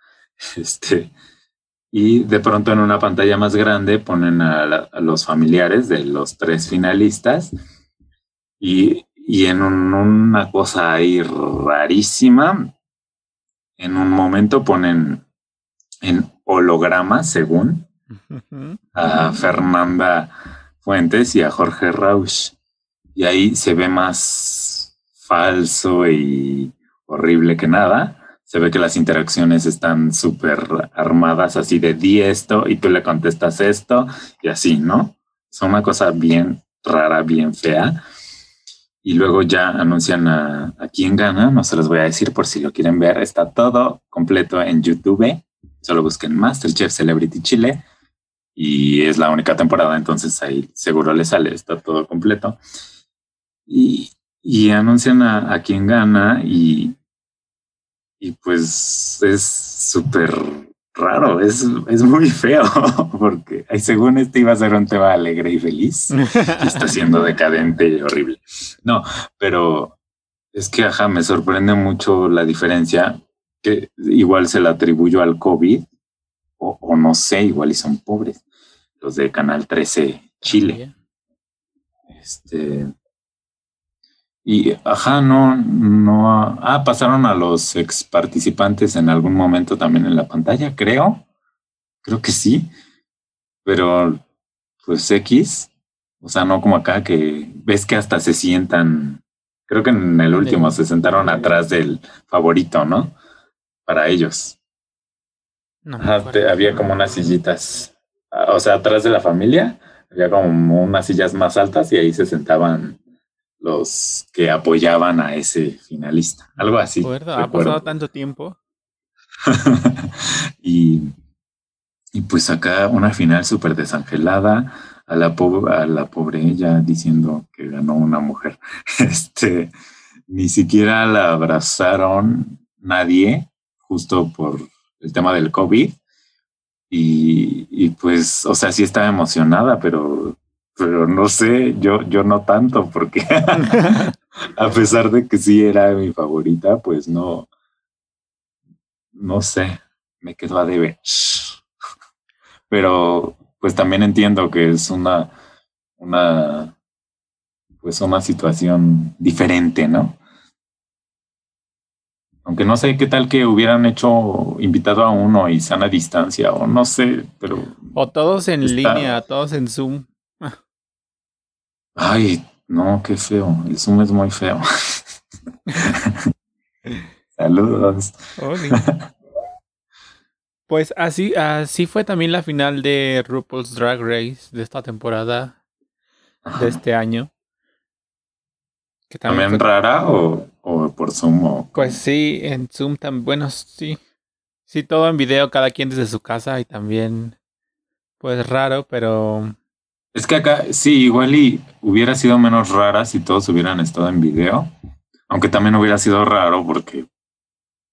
Este, y de pronto en una pantalla más grande ponen a los familiares de los tres finalistas y, en una cosa ahí rarísima, en un momento ponen en holograma, según, a Fernanda Fuentes y a Jorge Rausch. Y ahí se ve más falso y horrible que nada. Se ve que las interacciones están súper armadas, así de di esto y tú le contestas esto y así, ¿no? Es una cosa bien rara, bien fea y luego ya anuncian a, quién gana, no se los voy a decir por si lo quieren ver, está todo completo en YouTube, solo busquen Masterchef Celebrity Chile y es la única temporada, entonces ahí seguro les sale, está todo completo. Y, anuncian a, a, quién gana y, y pues es súper raro, es, es muy feo, porque según este iba a ser un tema alegre y feliz, y está siendo decadente y horrible. No, pero es que, ajá, me sorprende mucho la diferencia, que igual se la atribuyo al COVID, o, o no sé, igual y son pobres, los de Canal 13 Chile. Este, y, ajá, no, no, ah, pasaron a los ex participantes en algún momento también en la pantalla, creo. Creo que sí. Pero, pues X, o sea, no como acá que ves que hasta se sientan, creo que en el último se sentaron atrás del favorito, ¿no? Para ellos. había como unas sillitas, ah, o sea, atrás de la familia, había como unas sillas más altas y ahí se sentaban los que apoyaban a ese finalista. Algo así. Ha pasado tanto tiempo. y, y pues acá una final súper desangelada. A la, a la pobre ella diciendo que ganó una mujer. Este, ni siquiera la abrazaron nadie, justo por el tema del COVID. Y, y pues, o sea, sí estaba emocionada, pero pero no sé, yo, yo no tanto, porque a pesar de que sí era mi favorita, pues no, no sé, me quedo a debe. Pero pues también entiendo que es una, una, pues una situación diferente, ¿no? Aunque no sé qué tal que hubieran hecho invitado a uno y sana distancia, o no sé, pero. O todos en línea, todos en Zoom. Ay, no, qué feo. El Zoom es muy feo. Saludos. Pues así, así fue también la final de RuPaul's Drag Race de esta temporada, de este año. Que también, rara o, o, por Zoom? Pues sí, en Zoom también, bueno, sí. Sí, todo en video, cada quien desde su casa y también, pues raro, pero es que acá sí, igual y hubiera sido menos rara si todos hubieran estado en video, aunque también hubiera sido raro porque,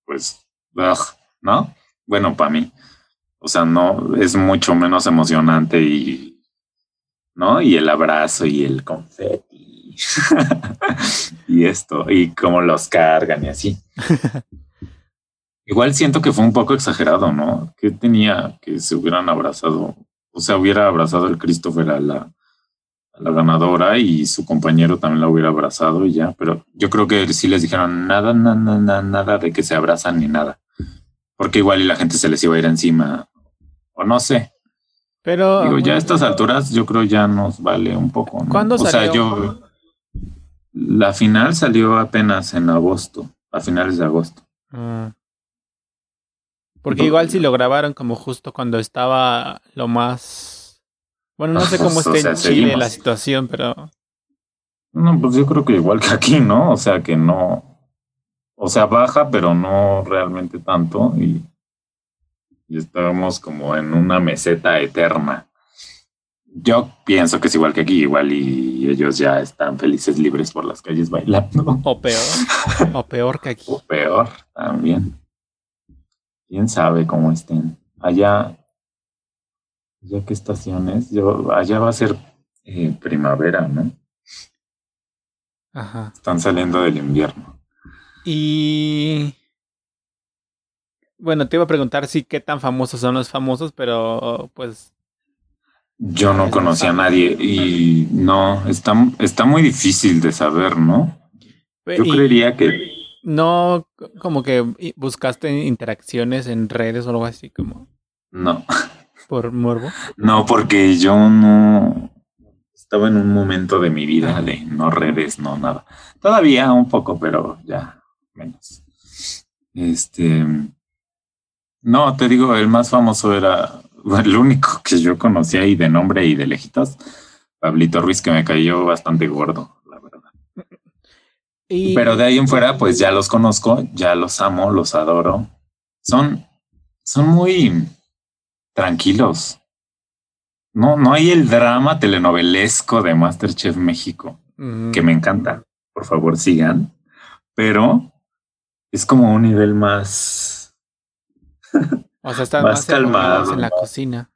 pues, ¿no? Bueno, para mí. O sea, no, es mucho menos emocionante y, ¿no? Y el abrazo y el confeti. y esto, y cómo los cargan y así. Igual siento que fue un poco exagerado, ¿no? Que tenía que se hubieran abrazado o sea, hubiera abrazado el Christopher a la, a la ganadora y su compañero también la hubiera abrazado y ya, pero yo creo que sí les dijeron nada, nada, nada, nada de que se abrazan ni nada, porque igual y la gente se les iba a ir encima, o no sé. Pero digo, ya a estas alturas yo creo ya nos vale un poco. ¿no? ¿Cuándo salió? O sea, yo la final salió apenas en agosto, a finales de agosto. Mm. Porque igual si lo grabaron como justo cuando estaba lo más... Bueno, no sé cómo está en Chile la situación, pero... No, pues yo creo que igual que aquí, ¿no? O sea, que no... O sea, baja, pero no realmente tanto. Y, y estábamos como en una meseta eterna. Yo pienso que es igual que aquí, igual y ellos ya están felices libres por las calles bailando. O peor, o peor que aquí. O peor también. Quién sabe cómo estén. Allá, ya qué estaciones, yo, allá va a ser eh, primavera, ¿no? Ajá. Están saliendo del invierno. Y bueno, te iba a preguntar si qué tan famosos son los famosos, pero pues yo no conocía a nadie y no, está, está muy difícil de saber, ¿no? Yo creería que... No, como que buscaste interacciones en redes o algo así como... No. ¿Por morbo? No, porque yo no... Estaba en un momento de mi vida de no redes, no nada. Todavía un poco, pero ya menos. Este... No, te digo, el más famoso era el único que yo conocía ahí de nombre y de lejitos, Pablito Ruiz, que me cayó bastante gordo, Pero de ahí en fuera, pues ya los conozco, ya los amo, los adoro. Son, son muy tranquilos. No, no hay el drama telenovelesco de Masterchef México, que me encanta. Por favor, sigan. Pero es como un nivel más O sea, están más, calmados en la cocina.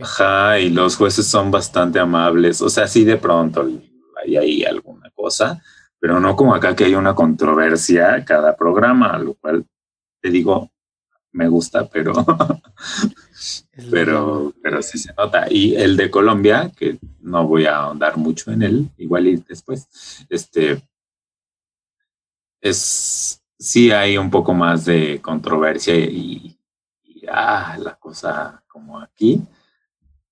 Ajá, y los jueces son bastante amables. O sea, sí de pronto hay ahí alguna cosa, pero no como acá que hay una controversia cada programa, lo cual te digo, me gusta, pero pero, pero sí se nota. Y el de Colombia, que no voy a ahondar mucho en él, igual y después, este es sí hay un poco más de controversia y, ah, la cosa como aquí,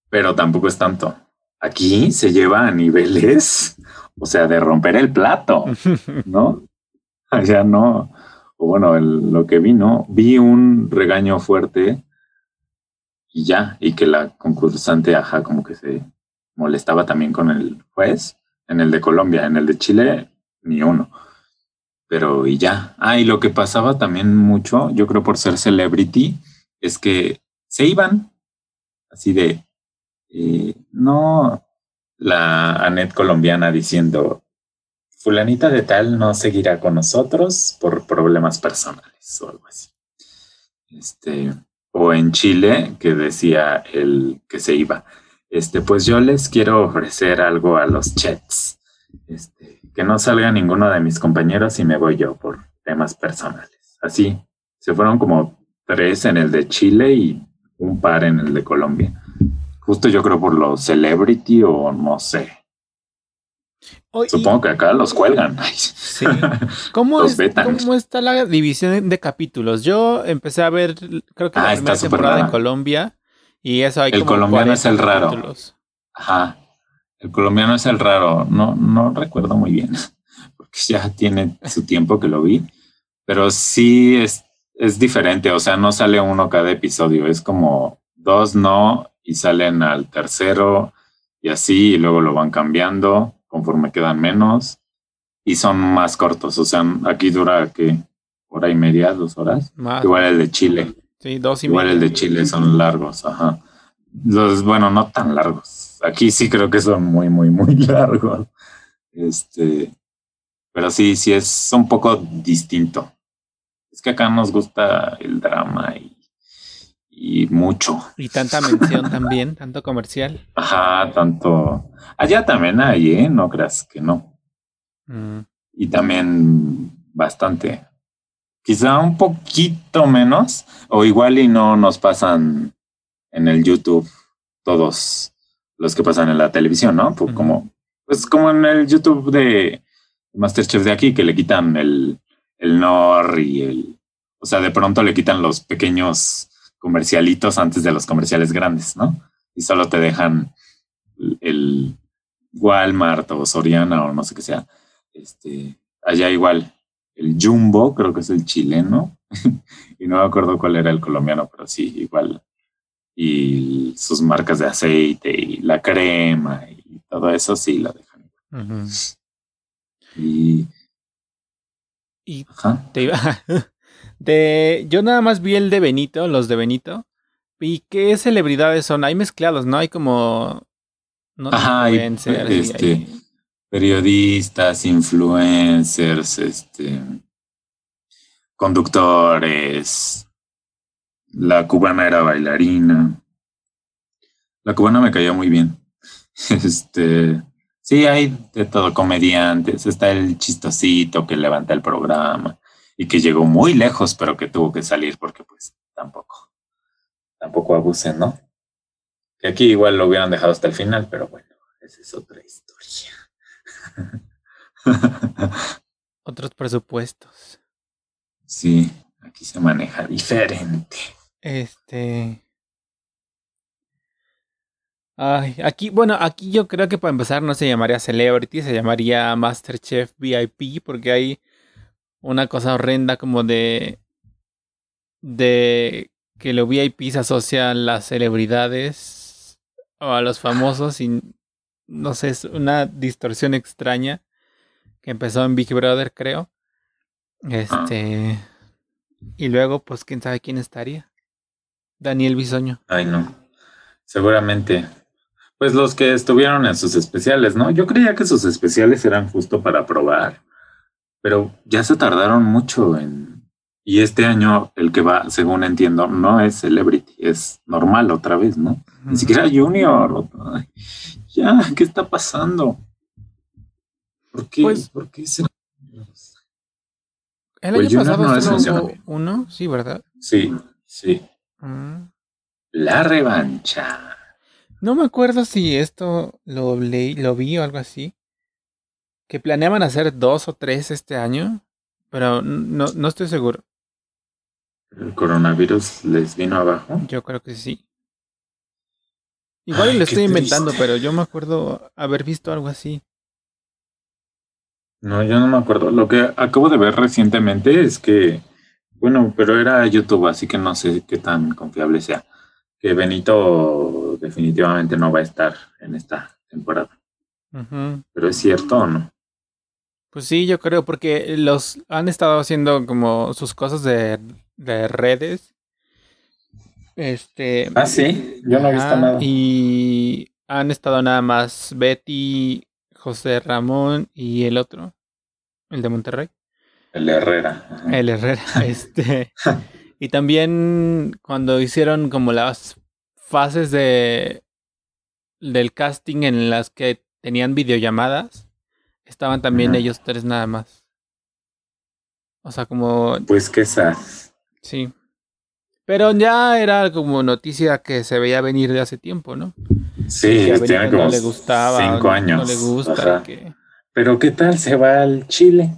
pero tampoco es tanto. Aquí se lleva a niveles, o sea, de romper el plato, ¿no? Allá no, o bueno, lo que vi, ¿no? Vi un regaño fuerte y ya, y que la concursante, ajá, como que se molestaba también con el juez, en el de Colombia, en el de Chile, ni uno. Pero y ya. Ah, y lo que pasaba también mucho, yo creo por ser celebrity, es que se iban así de, eh, no la Anet colombiana diciendo, fulanita de tal no seguirá con nosotros por problemas personales o algo así. Este, o en Chile, que decía el que se iba, este, pues yo les quiero ofrecer algo a los chats, este, que no salga ninguno de mis compañeros y me voy yo por temas personales. Así, se fueron como tres en el de Chile y un par en el de Colombia. Justo yo creo por los celebrity o no sé. Supongo que acá los cuelgan. Sí. ¿Cómo, está la división de capítulos? Yo empecé a ver, creo que la ah, primera temporada en Colombia y eso hay El colombiano es el raro. Ajá. El colombiano es el raro. No, no recuerdo muy bien porque ya tiene su tiempo que lo vi, pero sí es es diferente, o sea, no sale uno cada episodio, es como dos no y salen al tercero y así, y luego lo van cambiando conforme quedan menos y son más cortos, o sea, aquí dura que hora y media, dos horas. Igual el de Chile. Sí, dos y Igual el de Chile son largos, ajá. Los, bueno, no tan largos. Aquí sí creo que son muy, muy, muy largos. Este, pero sí, sí es un poco distinto es que acá nos gusta el drama y, y mucho. Y tanta mención también, tanto comercial. Ajá, tanto. Allá también hay, ¿eh? No creas que no. Mm. Y también bastante. Quizá un poquito menos, o igual y no nos pasan en el YouTube todos los que pasan en la televisión, ¿no? Pues como, pues como en el YouTube de Masterchef de aquí, que le quitan el, el NOR y el... O sea, de pronto le quitan los pequeños comercialitos antes de los comerciales grandes, ¿no? Y solo te dejan el Walmart o Soriana o no sé qué sea. Este, allá igual, el Jumbo, creo que es el chileno, y no me acuerdo cuál era el colombiano, pero sí, igual. Y sus marcas de aceite y la crema y todo eso sí la dejan. Y. Y te iba. De, yo nada más vi el de Benito, los de Benito. ¿Y qué celebridades son? Hay mezclados, ¿no? Hay como. No, Ajá, este, periodistas, influencers, este conductores. La cubana era bailarina. La cubana me cayó muy bien. Este, sí, hay de todo, comediantes. Está el chistosito que levanta el programa y que llegó muy lejos, pero que tuvo que salir porque pues tampoco, tampoco abusen, ¿no? Que aquí igual lo hubieran dejado hasta el final, pero bueno, esa es otra historia. Otros presupuestos. Sí, aquí se maneja diferente. Este. Ay, aquí, bueno, aquí yo creo que para empezar no se llamaría Celebrity, se llamaría Masterchef VIP, porque hay una cosa horrenda como de. de que lo VIP se asocia a las celebridades o a los famosos y no sé, es una distorsión extraña que empezó en Big Brother, creo. Este. Y luego, pues, quién sabe quién estaría. Daniel Bisoño. Ay, no. Seguramente. Pues los que estuvieron en sus especiales, ¿no? Yo creía que sus especiales eran justo para probar. Pero ya se tardaron mucho en. Y este año, el que va, según entiendo, no es Celebrity, es normal otra vez, ¿no? Ni siquiera Junior. ya, ¿qué está pasando? ¿Por qué? Pues, ¿Por qué se el pues año pasado no uno, sí, ¿verdad? Sí, sí. Mm. La revancha. No me acuerdo si esto lo leí, lo vi o algo así. Que planeaban hacer dos o tres este año, pero no, no estoy seguro. ¿El coronavirus les vino abajo? Yo creo que sí. Igual lo estoy inventando, pero yo me acuerdo haber visto algo así. No, yo no me acuerdo. Lo que acabo de ver recientemente es que, bueno, pero era YouTube, así que no sé qué tan confiable sea. Que Benito definitivamente no va a estar en esta temporada. Pero es cierto o no? Pues sí, yo creo, porque los han estado haciendo como sus cosas de, de redes. Este. Ah, sí, yo no he visto nada. Y han estado nada más Betty, José Ramón y el otro, el de Monterrey. El Herrera. El Herrera, este. y también cuando hicieron como las fases de del casting en las que tenían videollamadas, estaban también ellos tres nada más. O sea, como. Pues que sad. Sí. Pero ya era como noticia que se veía venir de hace tiempo, ¿no? Sí, como le gustaba, cinco años. No le gusta. Pero ¿qué tal se va al Chile?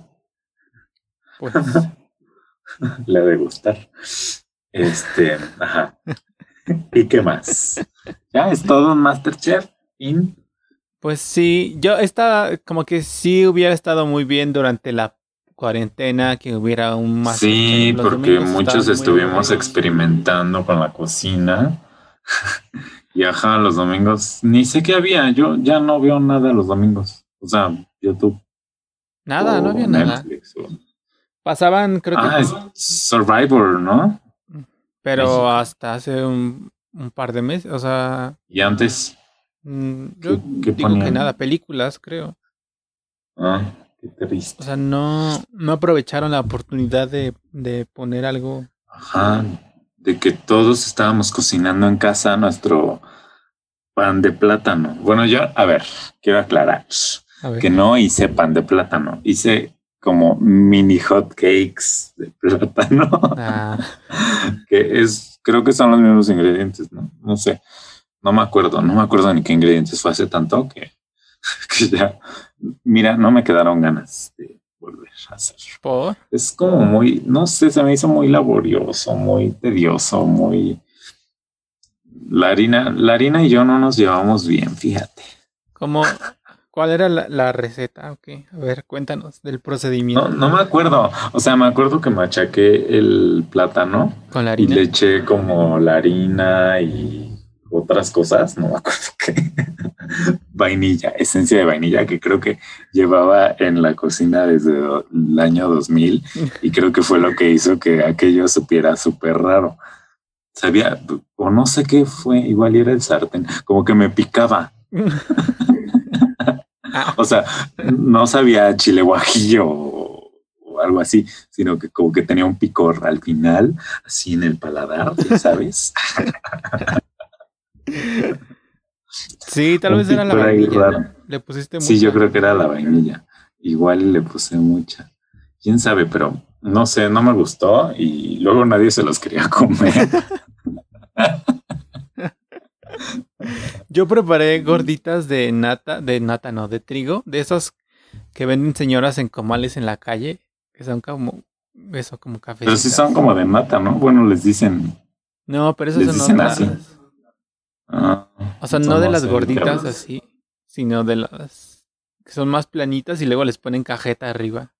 Pues. le de gustar. Este, ajá. ¿Y qué más? ¿Ya es todo un Masterchef? In? Pues sí, yo estaba como que sí hubiera estado muy bien durante la cuarentena que hubiera un más. Sí, porque muchos estuvimos experimentando con la cocina y ajá, los domingos, ni sé qué había, yo ya no veo nada los domingos. O sea, YouTube. Nada, no había nada. Pasaban, creo que. Ah, Survivor, ¿no? Pero hasta hace un, par de meses, o sea. ¿Y antes? Mm, yo digo que nada, películas, creo. Ah, qué triste. O sea, no, no aprovecharon la oportunidad de, de poner algo. Ajá de que todos estábamos cocinando en casa nuestro pan de plátano. Bueno, yo, a ver, quiero aclarar que no hice pan de plátano, hice como mini hot cakes de plátano, ah. que es, creo que son los mismos ingredientes, ¿no? No sé, no me acuerdo, no me acuerdo ni qué ingredientes fue hace tanto que, que ya, mira, no me quedaron ganas de volver a hacer. Es como muy, no sé, se me hizo muy laborioso, muy tedioso, muy... La harina, la harina y yo no nos llevamos bien, fíjate. Como, ¿Cuál era la, receta? Okay. A ver, cuéntanos del procedimiento. No, no me acuerdo. O sea, me acuerdo que machaqué el plátano. Con la harina. Y le eché como la harina y otras cosas. No me acuerdo qué. vainilla, esencia de vainilla que creo que llevaba en la cocina desde el año 2000. Y creo que fue lo que hizo que aquello supiera súper raro. Sabía, o no sé qué fue, igual era el sartén, como que me picaba. o sea, no sabía chile guajillo o, algo así, sino que como que tenía un picor al final, así en el paladar, ¿sabes? sí, tal vez era la vainilla. Le pusiste mucha. Sí, yo creo que era la vainilla. Igual le puse mucha. Quién sabe, pero no sé, no me gustó y luego nadie se los quería comer. Yo preparé gorditas de nata, de nata no, de trigo, de esos que venden señoras en comales en la calle, que son como eso, como café. Pero sí son como de nata, ¿no? Bueno, les dicen. No, pero esas son así. Ah, o sea, no de las gorditas así, sino de las que son más planitas y luego les ponen cajeta arriba.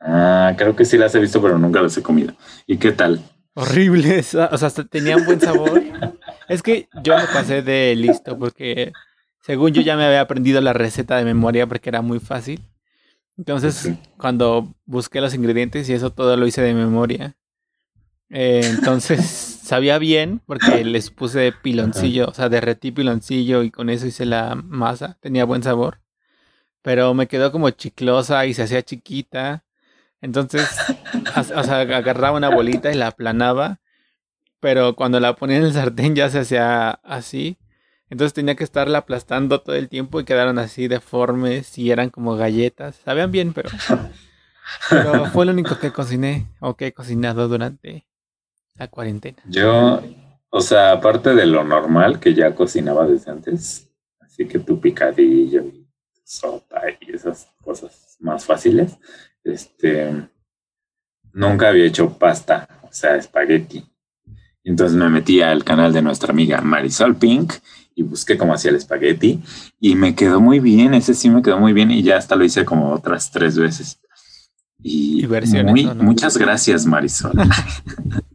Ah, creo que sí las he visto, pero nunca las he comido. ¿Y qué tal? Horribles, o sea, tenían buen sabor. Es que yo me pasé de listo porque según yo ya me había aprendido la receta de memoria porque era muy fácil. Entonces, cuando busqué los ingredientes y eso todo lo hice de memoria. Eh, entonces, sabía bien porque les puse piloncillo, o sea, derretí piloncillo y con eso hice la masa. Tenía buen sabor. Pero me quedó como chiclosa y se hacía chiquita. Entonces, o sea, agarraba una bolita y la aplanaba pero cuando la ponía en el sartén ya se hacía así. Entonces tenía que estarla aplastando todo el tiempo y quedaron así deformes y eran como galletas. Sabían bien, pero, pero fue lo único que cociné o que he cocinado durante la cuarentena. Yo, o sea, aparte de lo normal que ya cocinaba desde antes, así que tu picadillo y sopa y esas cosas más fáciles, este, nunca había hecho pasta, o sea, espagueti. Entonces me metí al canal de nuestra amiga Marisol Pink y busqué cómo hacía el espagueti y me quedó muy bien, ese sí me quedó muy bien y ya hasta lo hice como otras tres veces. Y, muchas gracias Marisol.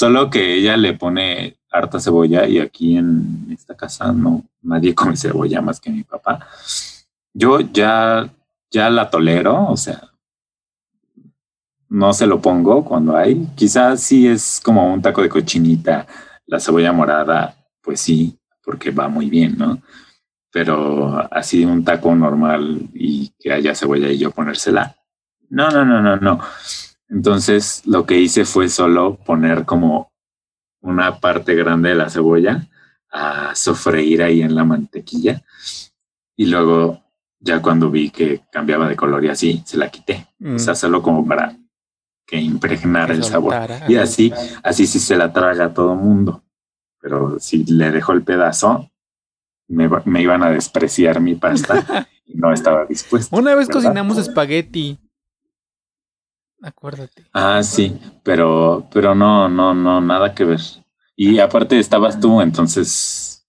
Solo que ella le pone harta cebolla y aquí en esta casa no, nadie come cebolla más que mi papá. Yo ya, ya la tolero, o sea, no se lo pongo cuando hay. Quizás sí es como un taco de cochinita, la cebolla morada, pues sí, porque va muy bien, ¿no? Pero así un taco normal y que haya cebolla y yo ponérsela. No, no, no, no, no. Entonces lo que hice fue solo poner como una parte grande de la cebolla a sofreír ahí en la mantequilla y luego ya cuando vi que cambiaba de color y así, se la quité. O sea, mm. solo como para que impregnar el sabor. Y así, así sí se la traga a todo mundo. Pero si le dejo el pedazo, me, iban a despreciar mi pasta y no estaba dispuesto. Una vez cocinamos espagueti. Acuérdate. Ah, sí, pero, pero no, no, no, nada que ver. Y aparte estabas tú, entonces,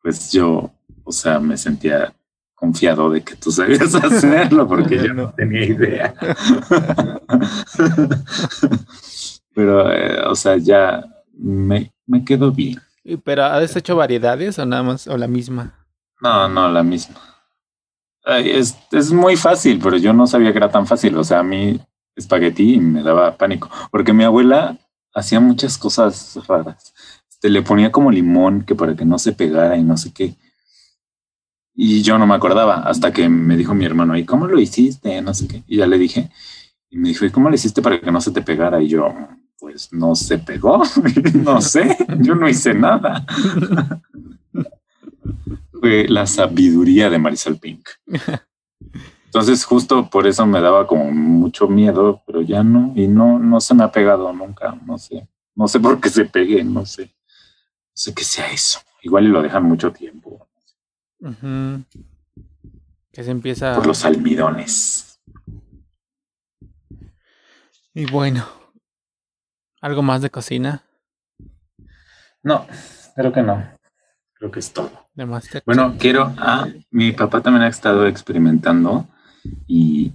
pues yo, o sea, me sentía confiado de que tú sabías hacerlo porque yo no tenía idea. Pero, eh, o sea, ya me, me quedó bien. ¿Pero has hecho variedades o nada más, o la misma? No, no, la misma. Es, es muy fácil, pero yo no sabía que era tan fácil. O sea, a mí espagueti me daba pánico, porque mi abuela hacía muchas cosas raras. Este, le ponía como limón que para que no se pegara y no sé qué. Y yo no me acordaba hasta que me dijo mi hermano, ¿y cómo lo hiciste? No sé qué. Y ya le dije, y me dijo, ¿y cómo lo hiciste para que no se te pegara? Y yo, pues no se pegó, no sé, yo no hice nada. Fue la sabiduría de Marisol Pink. Entonces justo por eso me daba como mucho miedo, pero ya no, y no, no se me ha pegado nunca, no sé, no sé por qué se pegue, no sé, no sé qué sea eso. Igual y lo dejan mucho tiempo. Que se empieza. Por los almidones. Y bueno. ¿Algo más de cocina? No, creo que no. Creo que es todo. De Bueno, quiero. Ah, mi papá también ha estado experimentando y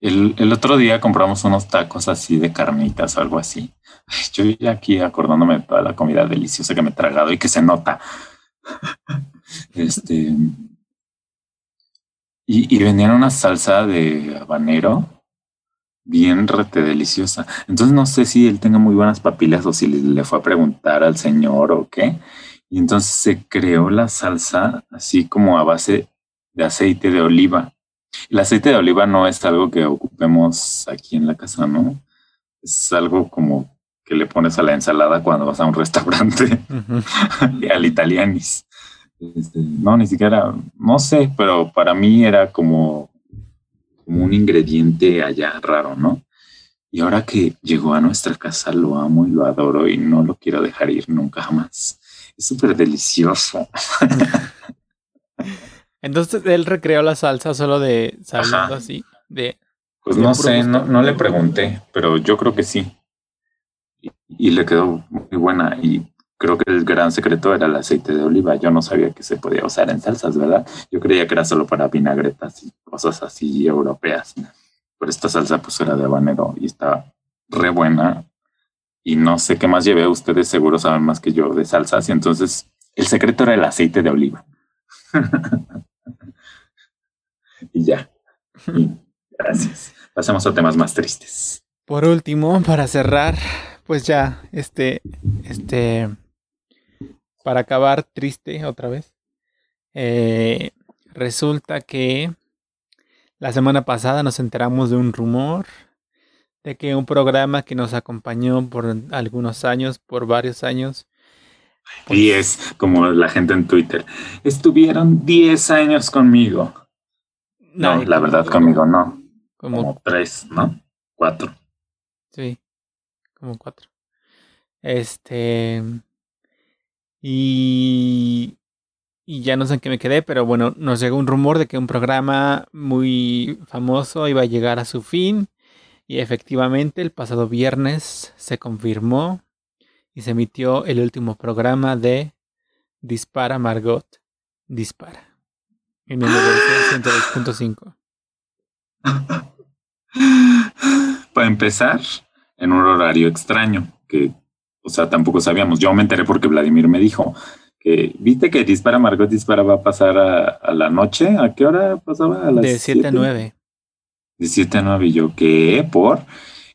el, otro día compramos unos tacos así de carnitas o algo así. Yo ya aquí acordándome de toda la comida deliciosa que me he tragado y que se nota. Este. Y, y venían una salsa de habanero bien rete deliciosa. Entonces no sé si él tenga muy buenas papilas o si le, fue a preguntar al señor o qué. Y entonces se creó la salsa así como a base de aceite de oliva. El aceite de oliva no es algo que ocupemos aquí en la casa, ¿no? Es algo como que le pones a la ensalada cuando vas a un restaurante, al italianis. Este, no, ni siquiera, no sé, pero para mí era como como un ingrediente allá raro, ¿no? Y ahora que llegó a nuestra casa lo amo y lo adoro y no lo quiero dejar ir nunca jamás. Es súper delicioso. Entonces él recreó la salsa solo de sabiendo así, de... Pues no sé, no, no, le pregunté, pero yo creo que sí. Y, y, le quedó muy buena y creo que el gran secreto era el aceite de oliva. Yo no sabía que se podía usar en salsas, ¿verdad? Yo creía que era solo para vinagretas y cosas así europeas. Pero esta salsa pues era de habanero y está re buena. Y no sé qué más llevé. Ustedes seguro saben más que yo de salsas. Y entonces el secreto era el aceite de oliva. y ya. gracias. Pasemos a temas más tristes. Por último, para cerrar, pues ya, este, este, para acabar triste otra vez, eh, resulta que la semana pasada nos enteramos de un rumor de que un programa que nos acompañó por algunos años, por varios años. y es como la gente en Twitter. Estuvieron 10 años conmigo. No, la verdad conmigo no. Como, como tres, ¿no? Cuatro. Sí, como cuatro. Este. Y, y ya no sé en qué me quedé, pero bueno, nos llegó un rumor de que un programa muy famoso iba a llegar a su fin. Y efectivamente, el pasado viernes se confirmó y se emitió el último programa de Dispara Margot, Dispara. En el 102.5. Para empezar, en un horario extraño, que o sea, tampoco sabíamos. Yo me enteré porque Vladimir me dijo que, viste que Dispara Margot Dispara va a pasar a, la noche. ¿A qué hora pasaba? A las de 7 a 9. De 7 a 9. Y yo, ¿qué? ¿Por?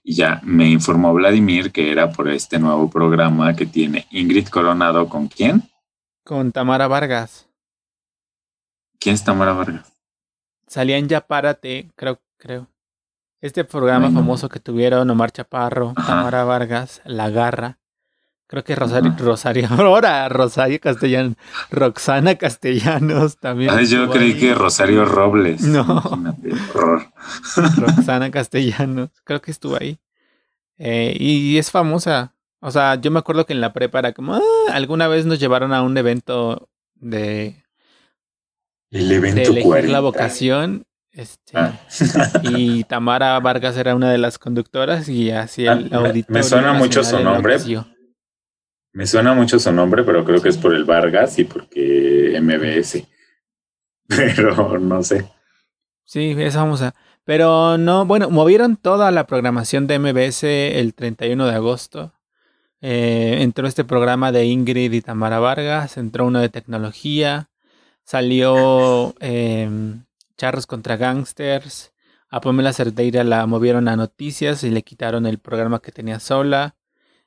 Y ya me informó Vladimir que era por este nuevo programa que tiene Ingrid Coronado. ¿Con quién? Con Tamara Vargas. ¿Quién es Tamara Vargas? Salía en Ya Párate, creo, creo. Este programa famoso que tuvieron Omar Chaparro, Tamara Vargas, La Garra. Creo que Rosario, Rosario, ahora Rosario Castellanos, Roxana Castellanos también. Ay, yo creí que Rosario Robles. No. Roxana Castellanos, creo que estuvo ahí. Eh, y es famosa. O sea, yo me acuerdo que en la prepa era como, ah, alguna vez nos llevaron a un evento de... El evento de elegir la vocación. Este, ah. y Tamara Vargas era una de las conductoras y así el ah, auditorio. Me, suena mucho su nombre. Me suena mucho su nombre, pero creo que es por el Vargas y porque MBS. Pero no sé. Sí, es famosa. Pero no, bueno, movieron toda la programación de MBS el 31 de agosto. Eh, entró este programa de Ingrid y Tamara Vargas, entró uno de tecnología, salió em, Charros contra Gangsters, a Pamela Cerdeira la movieron a noticias y le quitaron el programa que tenía sola.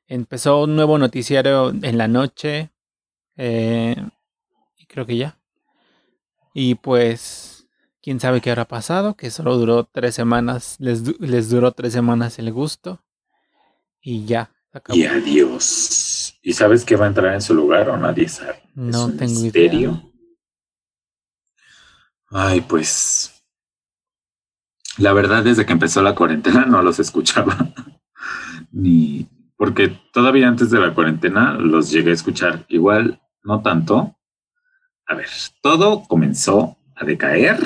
Empezó un nuevo noticiario en la noche. Eh, y creo que ya. Y pues, quién sabe qué habrá pasado, que solo duró tres semanas, les, les duró tres semanas el gusto. Y ya. Y adiós. ¿Y sabes qué va a entrar en su lugar o nadie sabe? No tengo idea. Ay, pues. La verdad, desde que empezó la cuarentena no los escuchaba. ni, porque todavía antes de la cuarentena los llegué a escuchar. Igual, no tanto. A ver, todo comenzó a decaer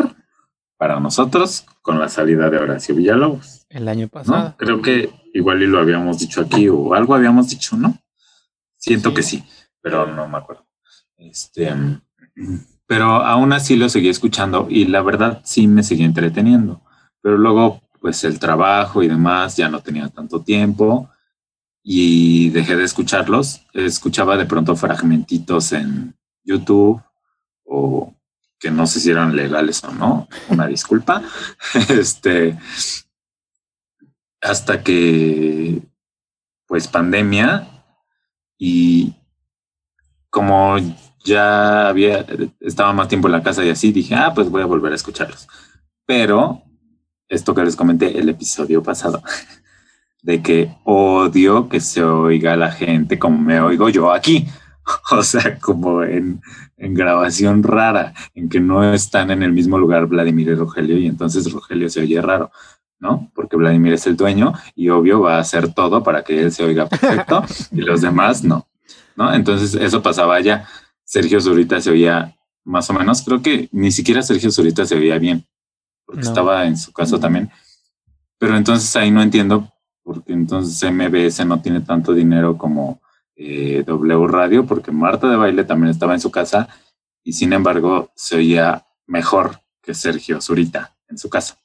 para nosotros con la salida de Horacio Villalobos. El año pasado. Creo que igual y lo habíamos dicho aquí o algo habíamos dicho, ¿no? Siento que sí, pero no me acuerdo. Este, Pero aún así lo seguía escuchando y la verdad sí me seguía entreteniendo. Pero luego, pues el trabajo y demás, ya no tenía tanto tiempo y dejé de escucharlos. Escuchaba de pronto fragmentitos en YouTube o que no sé si eran legales o no, una disculpa. este, hasta que, pues, pandemia y como ya había, estaba más tiempo en la casa y así, dije, ah, pues voy a volver a escucharlos. Pero esto que les comenté el episodio pasado, de que odio que se oiga la gente como me oigo yo aquí. O sea, como en, en, grabación rara, en que no están en el mismo lugar Vladimir y Rogelio, y entonces Rogelio se oye raro, ¿no? Porque Vladimir es el dueño y obvio va a hacer todo para que él se oiga perfecto y los demás no, ¿no? Entonces eso pasaba allá. Sergio Zurita se oía más o menos, creo que ni siquiera Sergio Zurita se oía bien, porque estaba en su casa también. Pero entonces ahí no entiendo, porque entonces MBS no tiene tanto dinero como eh, W Radio, porque Marta de Baile también estaba en su casa y sin embargo se oía mejor que Sergio Zurita en su casa.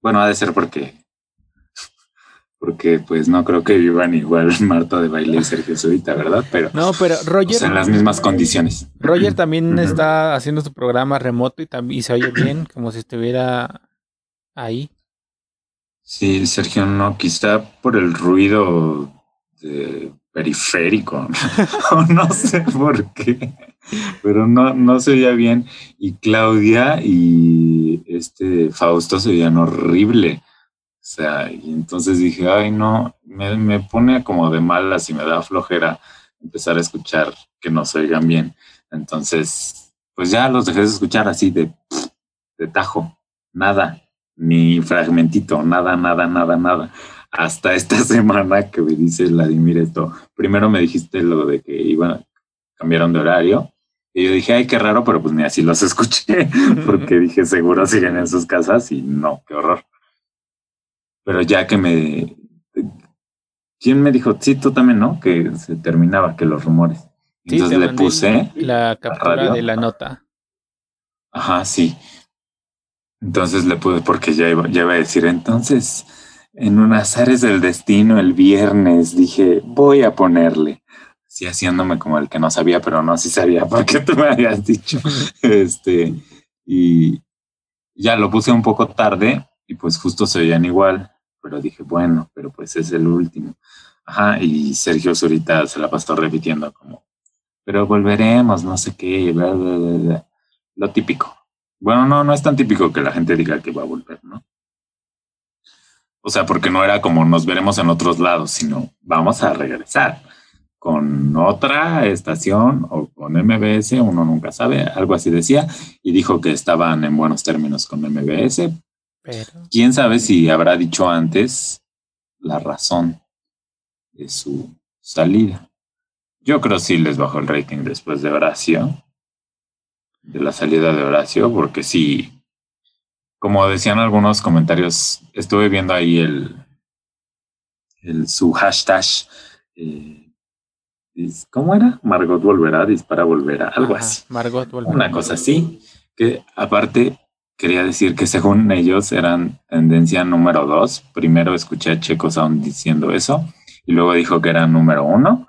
Bueno, ha de ser porque porque pues no creo que vivan igual Marta de Baile y Sergio Zurita, ¿verdad? Pero no, pero Roger en las mismas condiciones. Roger también está haciendo su programa remoto y también se oye bien, como si estuviera ahí. Sí, Sergio, no, quizá por el ruido de periférico, no sé por qué, pero no, no se oía bien. Y Claudia y este Fausto se oían horrible. O sea, y entonces dije, ay, no, me, me pone como de malas y me da flojera empezar a escuchar que no se oigan bien. Entonces, pues ya los dejé de escuchar así de, de tajo, nada, ni fragmentito, nada, nada, nada, nada. Hasta esta semana que me dice Vladimir esto, primero me dijiste lo de que iban, cambiaron de horario. Y yo dije, ay, qué raro, pero pues ni así los escuché, porque dije, seguro siguen en sus casas y no, qué horror. Pero ya que me... ¿Quién me dijo? Sí, tú también, ¿no? Que se terminaba, que los rumores. Entonces le puse... La captura de la nota. Ajá, sí. Entonces le puse, porque ya iba, ya iba a decir, entonces, en un azares del destino, el viernes, dije, voy a ponerle. Sí, haciéndome como el que no sabía, pero no, sí sabía, porque tú me habías dicho. este, y ya lo puse un poco tarde, y pues justo se oían igual pero dije, bueno, pero pues es el último. Ajá, y Sergio Zurita se la pasó repitiendo como, pero volveremos, no sé qué, bla, bla, bla, lo típico. Bueno, no, no es tan típico que la gente diga que va a volver, ¿no? O sea, porque no era como nos veremos en otros lados, sino vamos a regresar con otra estación o con MBS, uno nunca sabe, algo así decía, y dijo que estaban en buenos términos con MBS, ¿Quién sabe si habrá dicho antes la razón de su salida? Yo creo que sí les bajó el rating después de Horacio, de la salida de Horacio, porque sí, como decían algunos comentarios, estuve viendo ahí el, el su hashtag. Eh, ¿Cómo era? Margot volverá, dispara volverá, algo así. Margot volverá. Una cosa así, que aparte quería decir que según ellos eran tendencia número dos. Primero escuché a Checo Sound diciendo eso y luego dijo que era número uno.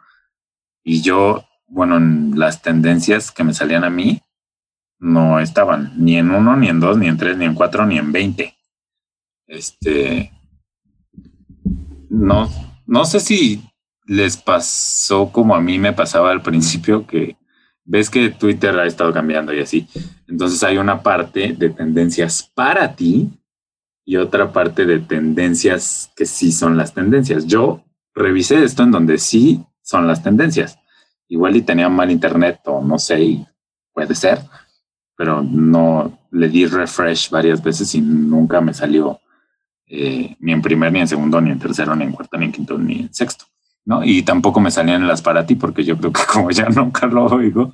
Y yo, bueno, en las tendencias que me salían a mí, no estaban ni en uno, ni en dos, ni en tres, ni en cuatro, ni en veinte. Este, no, no sé si les pasó como a mí me pasaba al principio que ves que Twitter ha estado cambiando y así. Entonces hay una parte de tendencias para ti y otra parte de tendencias que sí son las tendencias. Yo revisé esto en donde sí son las tendencias. Igual y tenía mal internet o no sé, puede ser, pero no le di refresh varias veces y nunca me salió eh, ni en primer, ni en segundo, ni en tercero, ni en cuarto, ni en quinto, ni en sexto. ¿no? Y tampoco me salían las para ti porque yo creo que como ya nunca lo oigo,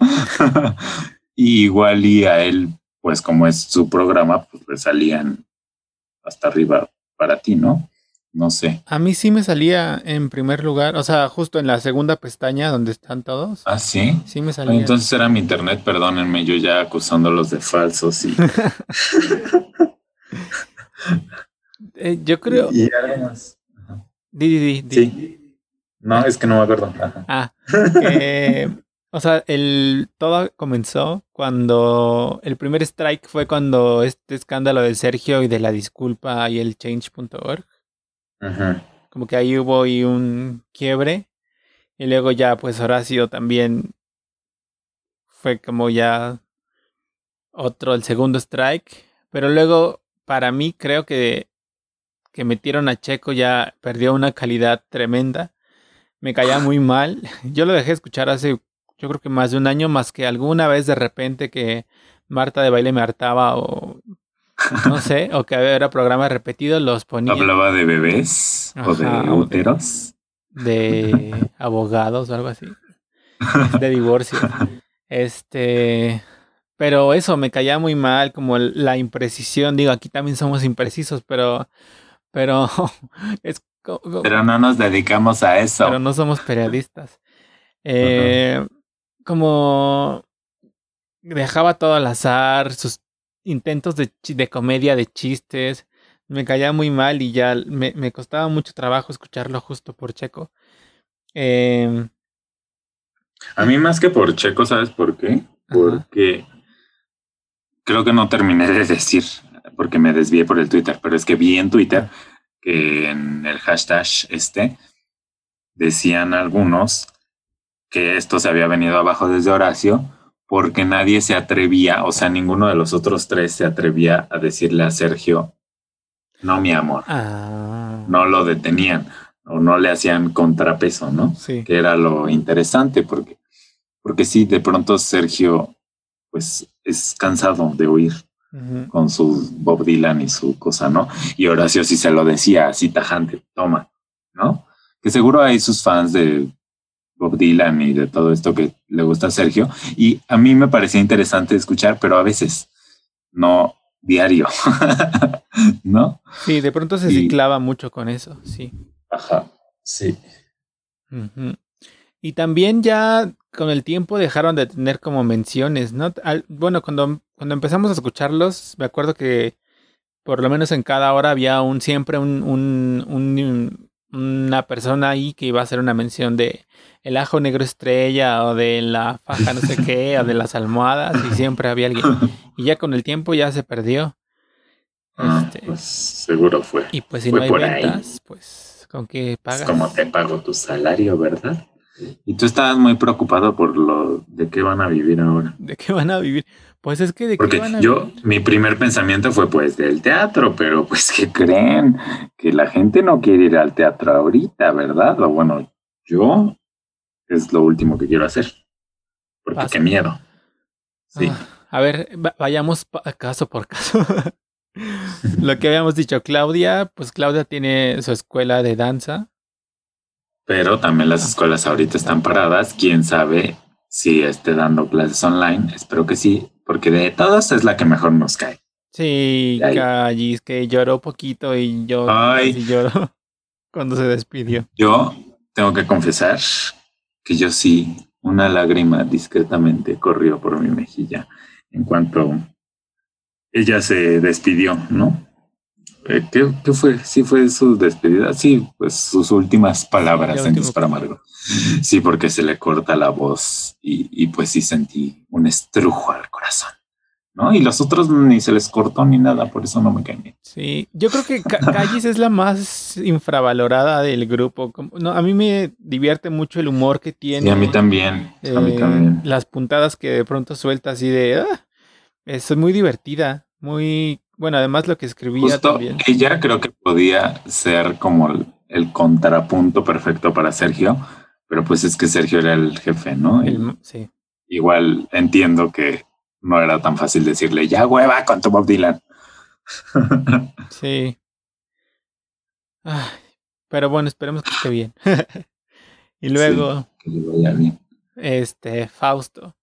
y igual y a él, pues como es su programa, pues le salían hasta arriba para ti, ¿no? No sé. A mí sí me salía en primer lugar, o sea, justo en la segunda pestaña donde están todos. Ah, sí. Sí me salía. Entonces era mi internet, perdónenme, yo ya acusándolos de falsos y. Eh, yo creo. Y además. Di, di, di, di. Sí. No, es que no me acuerdo. Ajá. Ah, que, o sea, el todo comenzó cuando el primer strike fue cuando este escándalo de Sergio y de la disculpa y el change.org. Ajá. Como que ahí hubo y un quiebre. Y luego ya, pues Horacio también fue como ya otro, el segundo strike. Pero luego, para mí, creo que, que metieron a Checo ya perdió una calidad tremenda. Me caía muy mal. Yo lo dejé escuchar hace, yo creo que más de un año, más que alguna vez de repente que Marta de baile me hartaba o no sé, o que era programa repetido, los ponía. Hablaba de bebés o de Ajá, o de- úteros. de abogados o algo así. De divorcio. Este. Pero eso me caía muy mal, como la imprecisión. Digo, aquí también somos imprecisos, pero. Pero. Es. Pero no nos dedicamos a eso. pero no somos periodistas. Eh, Como dejaba todo al azar, sus intentos de, de comedia, de chistes, me caía muy mal y ya me, me costaba mucho trabajo escucharlo justo por Checo. Eh, A mí más que por Checo, ¿sabes por qué? Porque creo que no terminé de decir, porque me desvié por el Twitter, pero es que vi en Twitter que en el hashtag este decían algunos que esto se había venido abajo desde Horacio porque nadie se atrevía, o sea, ninguno de los otros tres se atrevía a decirle a Sergio, no, mi amor, ah, no lo detenían o no le hacían contrapeso, ¿no? sí. que era lo interesante, porque, porque sí, de pronto Sergio, pues es cansado de oír con su Bob Dylan y su cosa, ¿no? Y Horacio sí se lo decía así tajante, toma, ¿no? Que seguro hay sus fans de Bob Dylan y de todo esto que le gusta a Sergio, y a mí me parecía interesante escuchar, pero a veces no diario, ¿no? Sí, de pronto se Y- ciclaba mucho con eso, sí. Ajá, sí. Y también ya con el tiempo dejaron de tener como menciones, ¿no? Al- bueno, cuando, cuando empezamos a escucharlos, me acuerdo que por lo menos en cada hora había un siempre un, un- un- una persona ahí que iba a hacer una mención de el ajo negro estrella o de la faja no sé qué o de las almohadas y siempre había alguien. Y ya con el tiempo ya se perdió. Ah, Este, pues seguro fue. y pues si fue no hay por ahí. ventas, pues con qué Es pagas. como te pago tu salario, ¿verdad? Y tú estabas muy preocupado por lo de qué van a vivir ahora. ¿De qué van a vivir? Pues es que de qué Porque van a yo, mi primer pensamiento fue pues del teatro, pero pues ¿qué creen? Que la gente no quiere ir al teatro ahorita, ¿verdad? O bueno, yo es lo último que quiero hacer. Porque qué miedo. Sí. Ah, a ver, va- vayamos caso por caso. Lo que habíamos dicho, Claudia, pues Claudia tiene su escuela de danza. Pero también las escuelas ahorita están paradas. Quién sabe si esté dando clases online. Espero que sí, porque de todas es la que mejor nos cae. Sí. Callis, que lloró poquito y yo Ay. casi lloró cuando se despidió. Yo tengo que confesar que yo sí, una lágrima discretamente corrió por mi mejilla en cuanto ella se despidió, ¿no? Eh, ¿Qué, qué fue? ¿Sí fue su despedida? Sí, pues sus últimas palabras la en Dispara Amargo. Sí, porque se le corta la voz y, y pues sí sentí un estrujo al corazón, ¿no? Y los otros ni se les cortó ni nada, por eso no me caen bien. Sí, yo creo que Ca- Callis es la más infravalorada del grupo. Como- no, a mí me divierte mucho el humor que tiene. Y a mí también, a mí eh, también. Las puntadas que de pronto suelta así de... "Ah", es muy divertida, muy... Bueno, además lo que escribía Justo también. ella creo que podía ser como el, el contrapunto perfecto para Sergio, pero pues es que Sergio era el jefe, ¿no? El- sí. igual entiendo que no era tan fácil decirle, ya hueva con tu Bob Dylan. Sí. Ay, pero bueno, esperemos que esté bien. y luego, que le vaya bien. este, Fausto.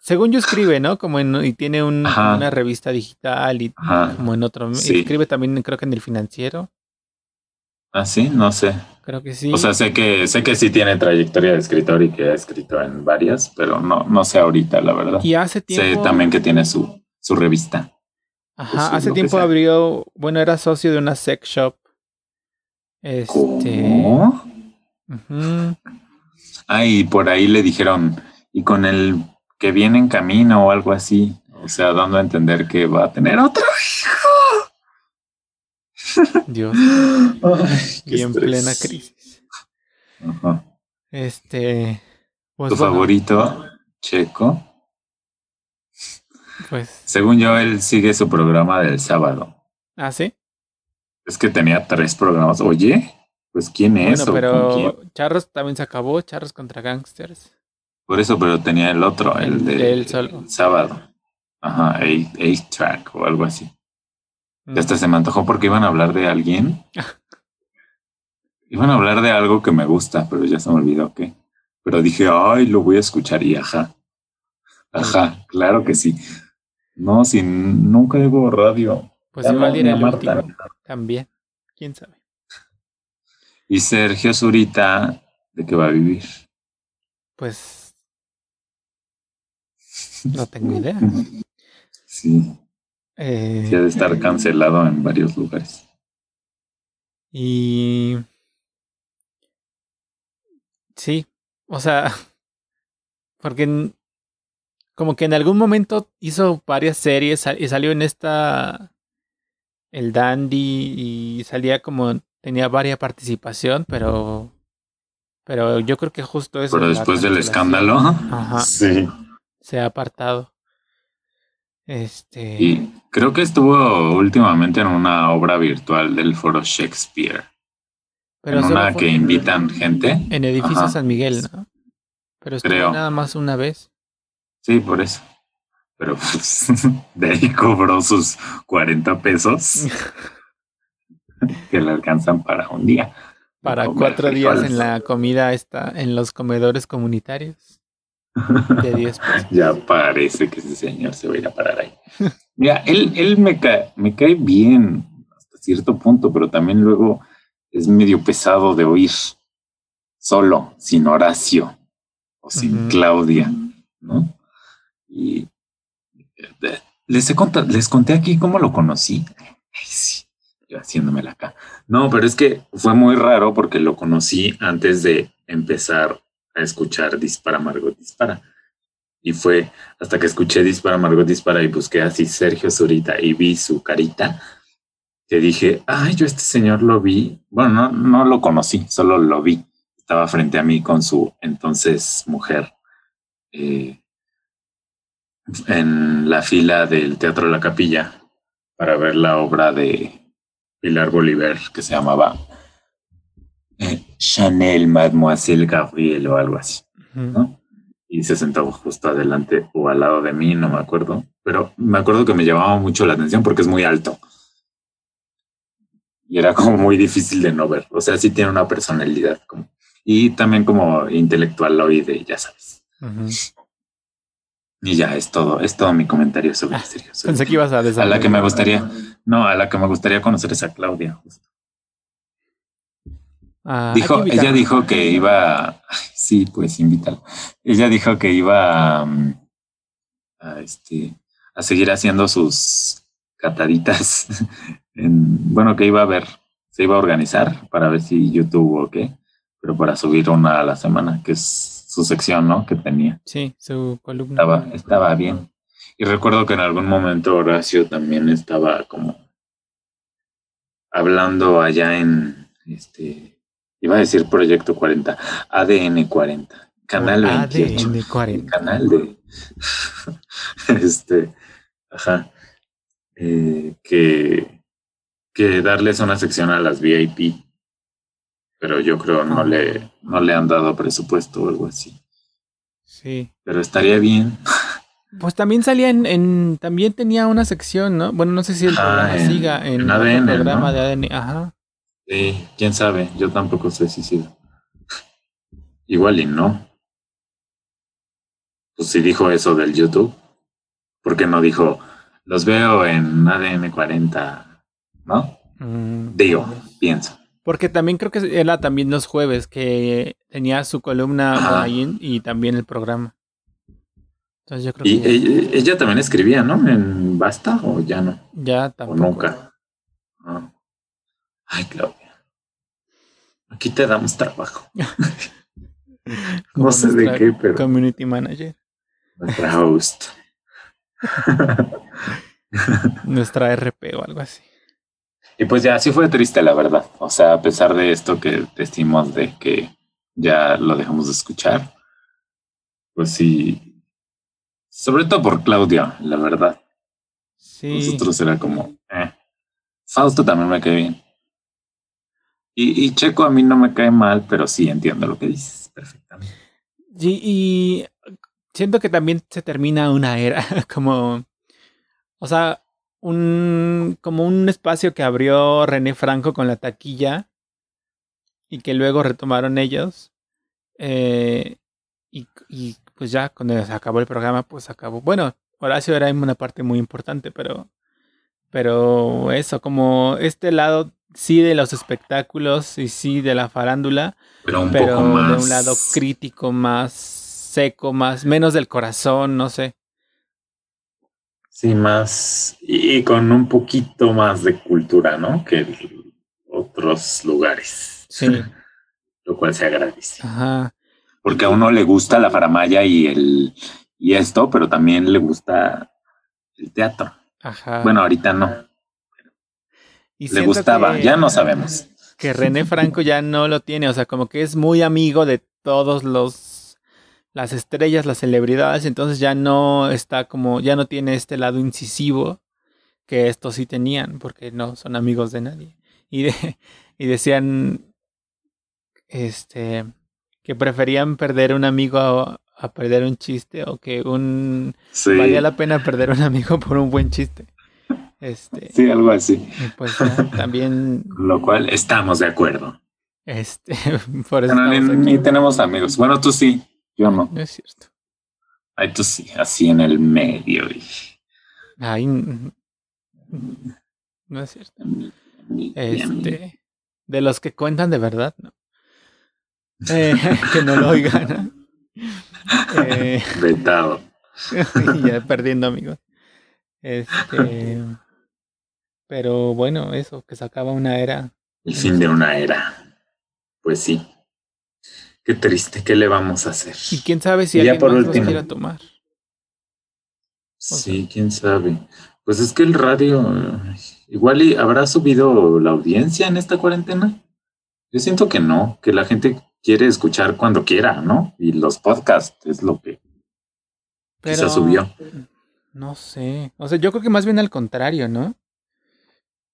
Según yo escribe, ¿no? Como en, y tiene un, una revista digital y Ajá. como en otro. Sí. Escribe también, creo que en el financiero. Ah, sí, no sé. Creo que sí. O sea, sé que, sé que sí tiene trayectoria de escritor y que ha escrito en varias, pero no, no sé ahorita, la verdad. Y hace tiempo. Sé también que tiene su, su revista. Ajá, Pues, hace tiempo abrió. Bueno, era socio de una sex shop. Este. ¿Cómo? ujú. Ah, y por ahí le dijeron, y con el que viene en camino o algo así. O sea, dando a entender que va a tener otro Dios. hijo. Ay, qué Y en estrés. plena crisis. Ajá. Este. Pues ¿Tu bueno, favorito, Checo? Pues. Según yo, él sigue su programa del sábado. Ah, sí. Es que tenía tres programas. Oye, pues ¿quién es? Bueno, pero Charros también se acabó. Charros contra Gangsters. Por eso, pero tenía el otro, el de el sábado. Ajá, Ace Track o algo así. Mm. Hasta se me antojó porque iban a hablar de alguien. iban a hablar de algo que me gusta, pero ya se me olvidó qué. Pero dije, ay, lo voy a escuchar y ajá. Ajá, claro que sí. No, si nunca digo radio. Pues igual era el a Marta. último. También. ¿Quién sabe? Y Sergio Zurita, ¿de qué va a vivir? Pues. No tengo idea. Sí, Eh, sí ha de estar cancelado en varios lugares. Y. Sí, o sea, porque en- como que en algún momento hizo varias series y salió en esta. El Dandy y salía como. Tenía varias participación, pero. Pero yo creo que justo eso. Pero después del escándalo, Ajá, sí. Se ha apartado. Este. Y creo que estuvo últimamente en una obra virtual del foro Shakespeare. pero en una que invitan gente. En edificio Ajá. San Miguel, ¿no? Pero estuvo Creo. nada más una vez. Sí, por eso. Pero pues, de ahí cobró sus 40 pesos que le alcanzan para un día. Para cuatro días en la comida esta, en los comedores comunitarios de 10 pesos. Ya parece que ese señor se va a ir a parar ahí. Mira, él, él me, cae, me cae bien hasta cierto punto, pero también luego es medio pesado de oír solo, sin Horacio o sin. Claudia, ¿no? Y eh, les, he contado, les conté aquí cómo lo conocí. Ay, sí, yo haciéndomela acá. No, pero es que fue muy raro porque lo conocí antes de empezar a escuchar Dispara Margot Dispara. Y fue hasta que escuché Dispara Margot Dispara y busqué así Sergio Zurita y vi su carita que dije, ay, yo este señor lo vi. Bueno, no, no lo conocí, solo lo vi. Estaba frente a mí con su entonces mujer eh, en la fila del Teatro La Capilla para ver la obra de Pilar Bolívar que se llamaba eh, Chanel Mademoiselle Gabriel o algo así. ¿no? Y se sentó justo adelante o al lado de mí, no me acuerdo. Pero me acuerdo que me llamaba mucho la atención porque es muy alto. Y era como muy difícil de no ver. O sea, sí tiene una personalidad como. Y también como intelectualoide, ya sabes. Y ya es todo, es todo mi comentario sobre Ah, Zurita. Pensé que ibas a A la que me gustaría, no, a la que me gustaría conocer es a Claudia. justo. Ah, Dijo, invitarla. ella dijo que iba, sí, pues invítala. Ella dijo que iba um, a, este, a seguir haciendo sus cataditas. En, bueno, que iba a ver, se iba a organizar para ver si YouTube o qué, pero para subir una a la semana, que es su sección, ¿no? Que tenía. Sí, su columna. Estaba, estaba bien. Y recuerdo que en algún momento Horacio también estaba como hablando allá en este, iba a decir Proyecto 40, ADN 40, Canal 28, ADN 40. canal de este, ajá, eh, que, que darles una sección a las VIP, pero yo creo no Ah. le, no le han dado presupuesto o algo así. Sí. Pero estaría bien. Pues también salía en, en- También tenía una sección, ¿no? Bueno, no sé si el Ah, programa en- siga en, ADN, programa ¿no? de ADN. Ajá. Sí, quién sabe, yo tampoco si sí. Igual y no. Pues si dijo eso del YouTube, ¿por qué no dijo, los veo en ADN 40? ¿No? Mm, Digo, pienso, Porque también creo que era también los jueves que tenía su columna ahí y también el programa. Entonces yo creo y que ella, también escribía, ¿no? ¿En Basta o ya no? Ya tampoco. O nunca. Ah. Ay, Claudia. Aquí te damos trabajo. no sé de qué, pero. Community manager. Nuestra host. Nuestra RP o algo así. Y pues ya sí fue triste, la verdad. O sea, a pesar de esto que decimos de que ya lo dejamos de escuchar, pues sí, sobre todo por Claudia, la verdad. Sí. Nosotros era como, eh. Fausto también me cae bien. Y, Checo a mí no me cae mal, pero sí entiendo lo que dices perfectamente. Sí, y siento que también se termina una era, como, o sea, un, como un espacio que abrió René Franco con la taquilla y que luego retomaron ellos. Eh, y, y, pues ya cuando se acabó el programa, pues acabó. Bueno, Horacio era una parte muy importante, pero, pero eso, como este lado sí de los espectáculos y sí de la farándula, pero, un poco más... de un lado crítico más seco, más menos del corazón, no sé. Sí, más y con un poquito más de cultura, ¿no? Que otros lugares. Sí. Lo cual se agradece. Ajá. Porque a uno le gusta la faramaya y el y esto, pero también le gusta el teatro. Ajá. Bueno, ahorita no. Y le gustaba, ya no sabemos. Que René Franco ya no lo tiene, o sea, como que es muy amigo de todos los las estrellas, las celebridades, entonces ya no está como, ya no tiene este lado incisivo que estos sí tenían, porque no son amigos de nadie. Y, y decían, este, que preferían perder un amigo a, perder un chiste, o que un, valía la pena perder un amigo por un buen chiste. Este, sí, algo así. Pues también. Lo cual estamos de acuerdo. Este, por eso. ni, tenemos amigos. Bueno, tú sí. Yo no. No es cierto. Ay, tú sí, así en el medio. Y... Ay, no es cierto. Este, de los que cuentan de verdad, ¿no? Eh, que no lo oigan. Eh, Vetado. ya perdiendo amigos. Este, pero bueno, eso, que se acaba una era. El fin de una era. Pues sí. Qué triste, ¿qué le vamos a hacer? Y quién sabe si alguien por más último, quiera tomar. Sí, quién sabe. Pues es que el radio, igual y habrá subido la audiencia en esta cuarentena. Yo siento que no, que la gente quiere escuchar cuando quiera, ¿no? Y los podcasts es lo que Pero, subió. No sé. O sea, yo creo que más bien al contrario, ¿no?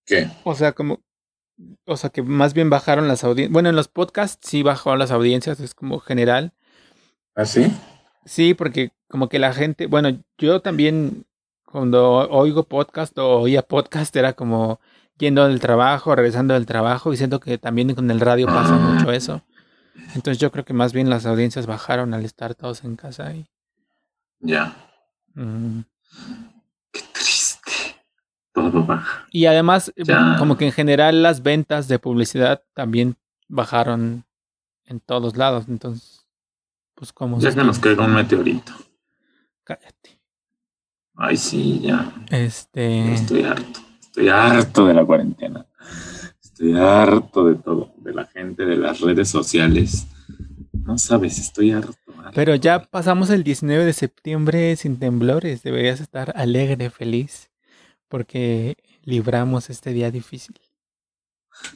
¿Qué? O sea, como o sea, que más bien bajaron las audiencias. Bueno, en los podcasts sí bajó las audiencias, es como general. ¿Ah, sí? Sí, porque como que la gente, bueno, yo también cuando oigo podcast o oía podcast era como yendo del trabajo, regresando del trabajo y siento que también con el radio pasa mucho eso. Entonces yo creo que más bien las audiencias bajaron al estar todos en casa y... Ya. Mm. Qué todo baja. Y además, como que en general las ventas de publicidad también bajaron en todos lados. Entonces, pues como... Ya que nos caiga un meteorito. Cállate. Ay, sí, ya. Este... Estoy harto. Estoy harto de la cuarentena. Estoy harto de todo. De la gente, de las redes sociales. No sabes, estoy harto. Pero ya pasamos el 19 de septiembre sin temblores. Deberías estar alegre, feliz porque libramos este día difícil.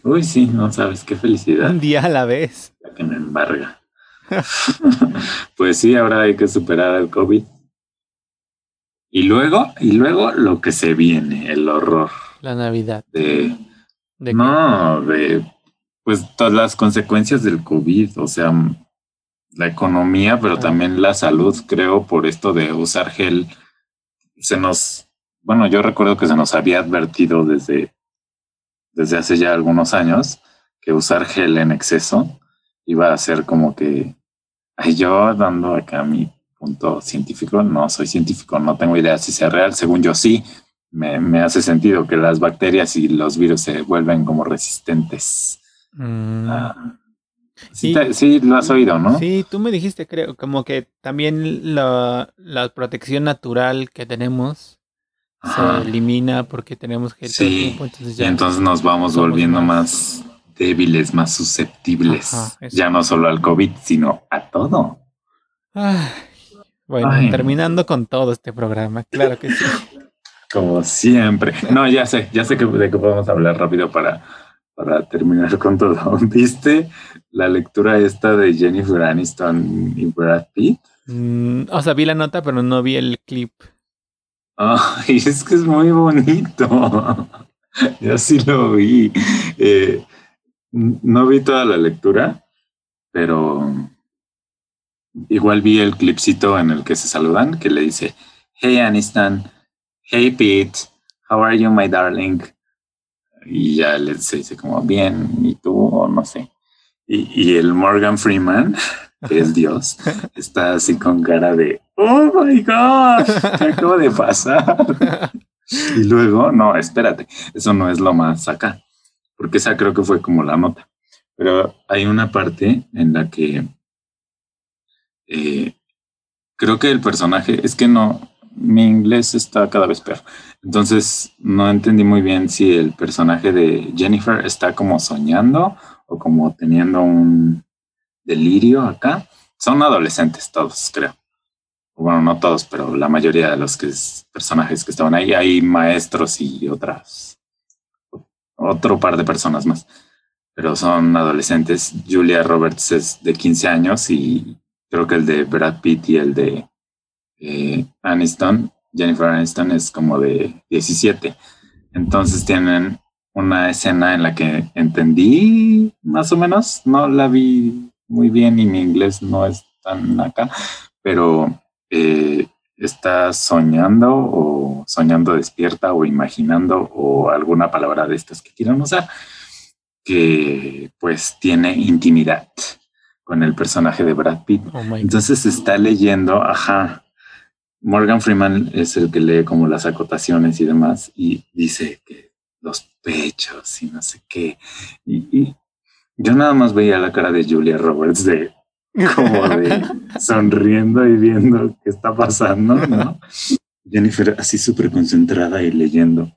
Uy, sí, no sabes qué felicidad. Un día a la vez. La que me embarga. pues sí, ahora hay que superar el COVID. Y luego, y luego lo que se viene, el horror. La Navidad. De, no, de pues todas las consecuencias del COVID, o sea, la economía, pero ah. también la salud, creo, por esto de usar gel, se nos bueno, yo recuerdo que se nos había advertido desde, desde hace ya algunos años que usar gel en exceso iba a ser como que, ay, yo dando acá mi punto científico, no soy científico, no tengo idea si sea real, según yo sí, me, me hace sentido que las bacterias y los virus se vuelven como resistentes Mm. Ah. Sí, lo has oído, ¿no? Sí, tú me dijiste, creo, como que también la, protección natural que tenemos se elimina porque tenemos que... Sí, entonces y entonces nos vamos volviendo más... débiles, más susceptibles, ya no solo al COVID, sino a todo. bueno, terminando con todo este programa, claro que sí. Como siempre. No, ya sé, ya sé que, de qué podemos hablar rápido para, para terminar con todo. ¿Viste la lectura esta de Jennifer Aniston y Brad Pitt? Mm, o sea, vi la nota, pero no vi el clip. Ay, es que es muy bonito. Yo sí lo vi. Eh, no vi toda la lectura, pero igual vi el clipcito en el que se saludan, que le dice, Hey Aniston, hey Pete, how are you, my darling? Y ya le dice como, bien, ¿y tú? O no sé. Y, y el Morgan Freeman, que es Dios, está así con cara de, oh my God, ¿qué acabo de pasar? y luego, no, espérate, eso no es lo más acá, porque esa creo que fue como la nota. Pero hay una parte en la que eh, creo que el personaje, es que no, mi inglés está cada vez peor. Entonces no entendí muy bien si el personaje de Jennifer está como soñando o como teniendo un delirio acá. Son adolescentes todos, creo. Bueno, no todos, pero la mayoría de los que personajes que estaban ahí, hay maestros y otras, otro par de personas más. Pero son adolescentes. Julia Roberts es de 15 años y creo que el de Brad Pitt y el de eh, Aniston, Jennifer Aniston es como de 17. Entonces tienen una escena en la que entendí más o menos, no la vi muy bien y mi inglés no es tan acá, pero eh, está soñando o soñando despierta o imaginando o alguna palabra de estas que quieran usar, que pues tiene intimidad con el personaje de Brad Pitt. Oh Entonces está leyendo, ajá, Morgan Freeman es el que lee como las acotaciones y demás y dice que los pechos y no sé qué. Y, yo nada más veía la cara de Julia Roberts de como de sonriendo y viendo qué está pasando, ¿no? Jennifer así súper concentrada y leyendo.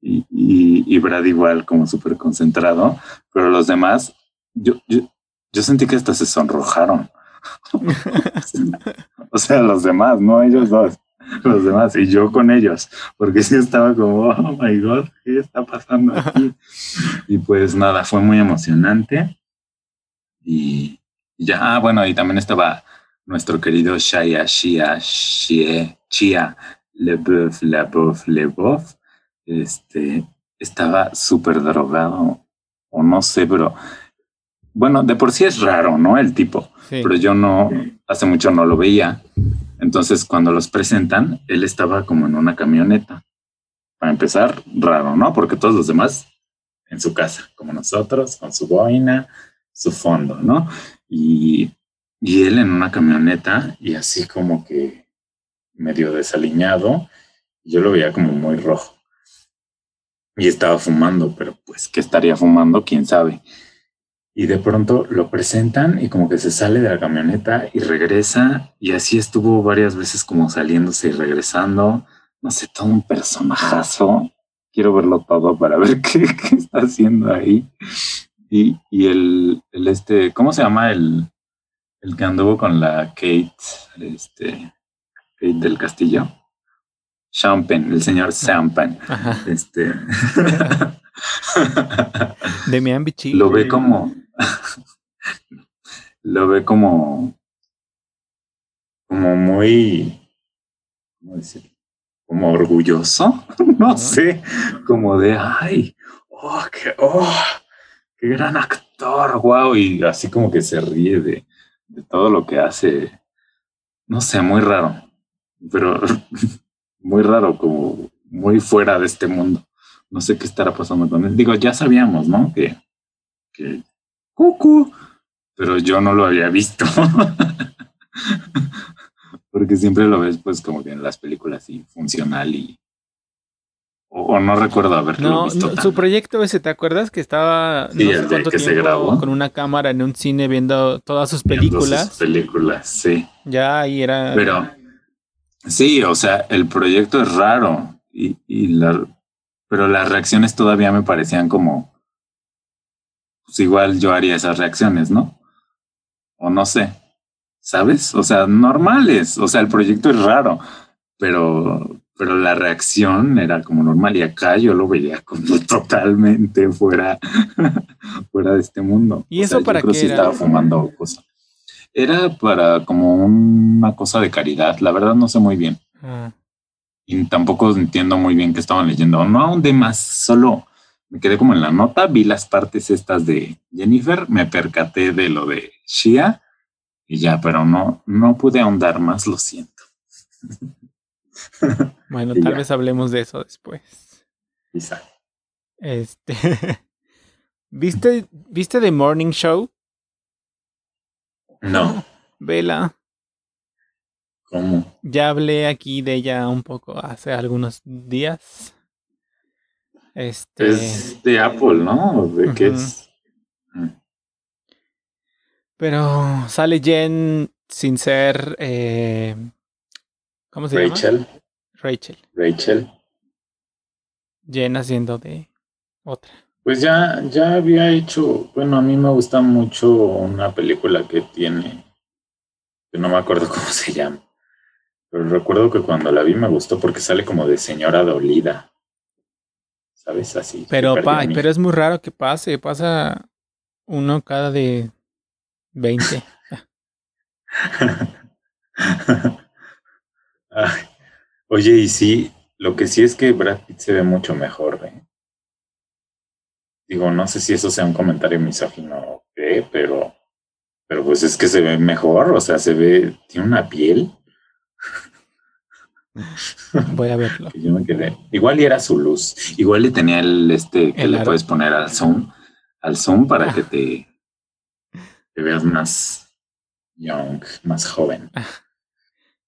Y, y, Brad igual como súper concentrado, pero los demás, yo, yo, yo sentí que hasta se sonrojaron. o sea, los demás, no ellos dos, los demás, y yo con ellos, porque sí estaba como, oh my god, ¿qué está pasando aquí? Y pues nada, fue muy emocionante. Y ya, ah, bueno, y también estaba nuestro querido Shaya Shia Shie Chia Leboeuf Leboeuf Leboeuf. Este estaba súper drogado, o no sé, pero bueno, de por sí es raro, ¿no? El tipo, pero yo no, hace mucho no lo veía. Entonces, cuando los presentan, él estaba como en una camioneta. Para empezar, raro, ¿no? Porque todos los demás en su casa, como nosotros, con su boina, su fondo, ¿no? Y, y él en una camioneta y así como que medio desaliñado. Yo lo veía como muy rojo. Y estaba fumando, pero pues, ¿qué estaría fumando? ¿Quién sabe? Y de pronto lo presentan y como que se sale de la camioneta y regresa y así estuvo varias veces como saliéndose y regresando. No sé, todo un personajazo. Quiero verlo todo para ver qué, está haciendo ahí. Y, y el, el, este, ¿cómo se llama el, el que anduvo con la Kate, este, Kate del Castillo? Champagne, el señor Champagne. Este. Demian Bichir. Lo ve como lo ve como, como muy, ¿cómo decir? Como orgulloso, no sé, como de, ay, oh, qué, oh, qué gran actor, wow, y así como que se ríe de, de todo lo que hace, no sé, muy raro, pero muy raro, como muy fuera de este mundo. No sé qué estará pasando con él. Digo, ya sabíamos, ¿no? Que, que cucu, pero yo no lo había visto. Porque siempre lo ves pues como que en las películas y funcional y O, no recuerdo haberlo no, visto. su proyecto ese, ¿te acuerdas? Que estaba no sé cuánto que se grabó. con una cámara en un cine viendo todas sus películas. Sus películas, sí. Ya ahí era. Pero sí, o sea, el proyecto es raro. Y, y la, pero las reacciones todavía me parecían como. Pues igual yo haría esas reacciones, ¿no? O no sé. ¿Sabes? O sea, normales. O sea, el proyecto es raro. Pero pero la reacción era como normal y acá yo lo veía como totalmente fuera, fuera de este mundo. ¿Y eso para qué? estaba fumando cosas. Era para como una cosa de caridad, la verdad no sé muy bien. Ah. Y tampoco entiendo muy bien qué estaban leyendo. No aún de más, solo me quedé como en la nota, vi las partes estas de Jennifer, me percaté de lo de Shia y ya, pero no, no pude ahondar más, lo siento. Bueno, tal vez hablemos de eso después. Quizá. Este. ¿Viste, ¿Viste The Morning Show? No. Vela. ¿Cómo? Ya hablé aquí de ella un poco hace algunos días. Este. Es de Apple, ¿no? ¿De qué es? Mm. Pero sale Jen sin ser. Eh, ¿Cómo se llama? Rachel. Rachel. Rachel. Jen haciendo de otra. Pues ya, ya había hecho, bueno, a mí me gusta mucho una película que tiene, que no me acuerdo cómo se llama, pero recuerdo que cuando la vi me gustó porque sale como de señora dolida. ¿Sabes? Así. Pero, pa, pero es muy raro que pase, pasa uno cada de 20. Oye, y sí, lo que sí es que Brad Pitt se ve mucho mejor, ¿eh? Digo, no sé si eso sea un comentario misógino o qué, pero, pero pues es que se ve mejor, o sea, se ve, tiene una piel. Voy a verlo. Yo me quedé. Igual y era su luz. Igual le tenía el este que le puedes poner al zoom, al zoom para ah. que te, te veas más young, más joven.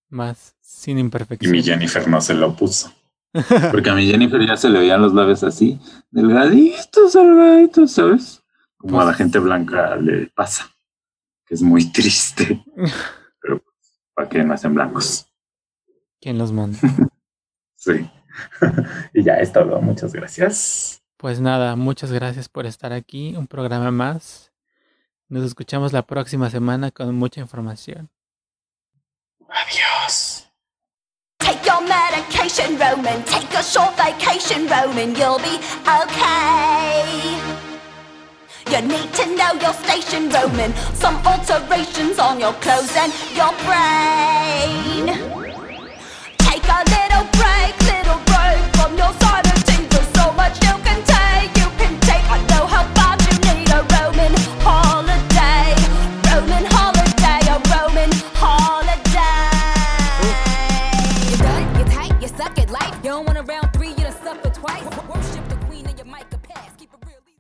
Más sin imperfección. Y mi Jennifer no se lo puso. Porque a mi Jennifer ya se le veían los labios así, delgaditos, delgaditos, ¿sabes? Como a la pues gente blanca le pasa, que es muy triste. Pero pues, ¿para qué no hacen blancos? ¿Quién los manda? sí. y ya es todo. Muchas gracias. Pues nada, muchas gracias por estar aquí. Un programa más. Nos escuchamos la próxima semana con mucha información. Adiós. Medication, Roman. Take a short vacation, Roman. You'll be okay. You need to know your station, Roman. Some alterations on your clothes and your brain. Take a little break, little break from your side.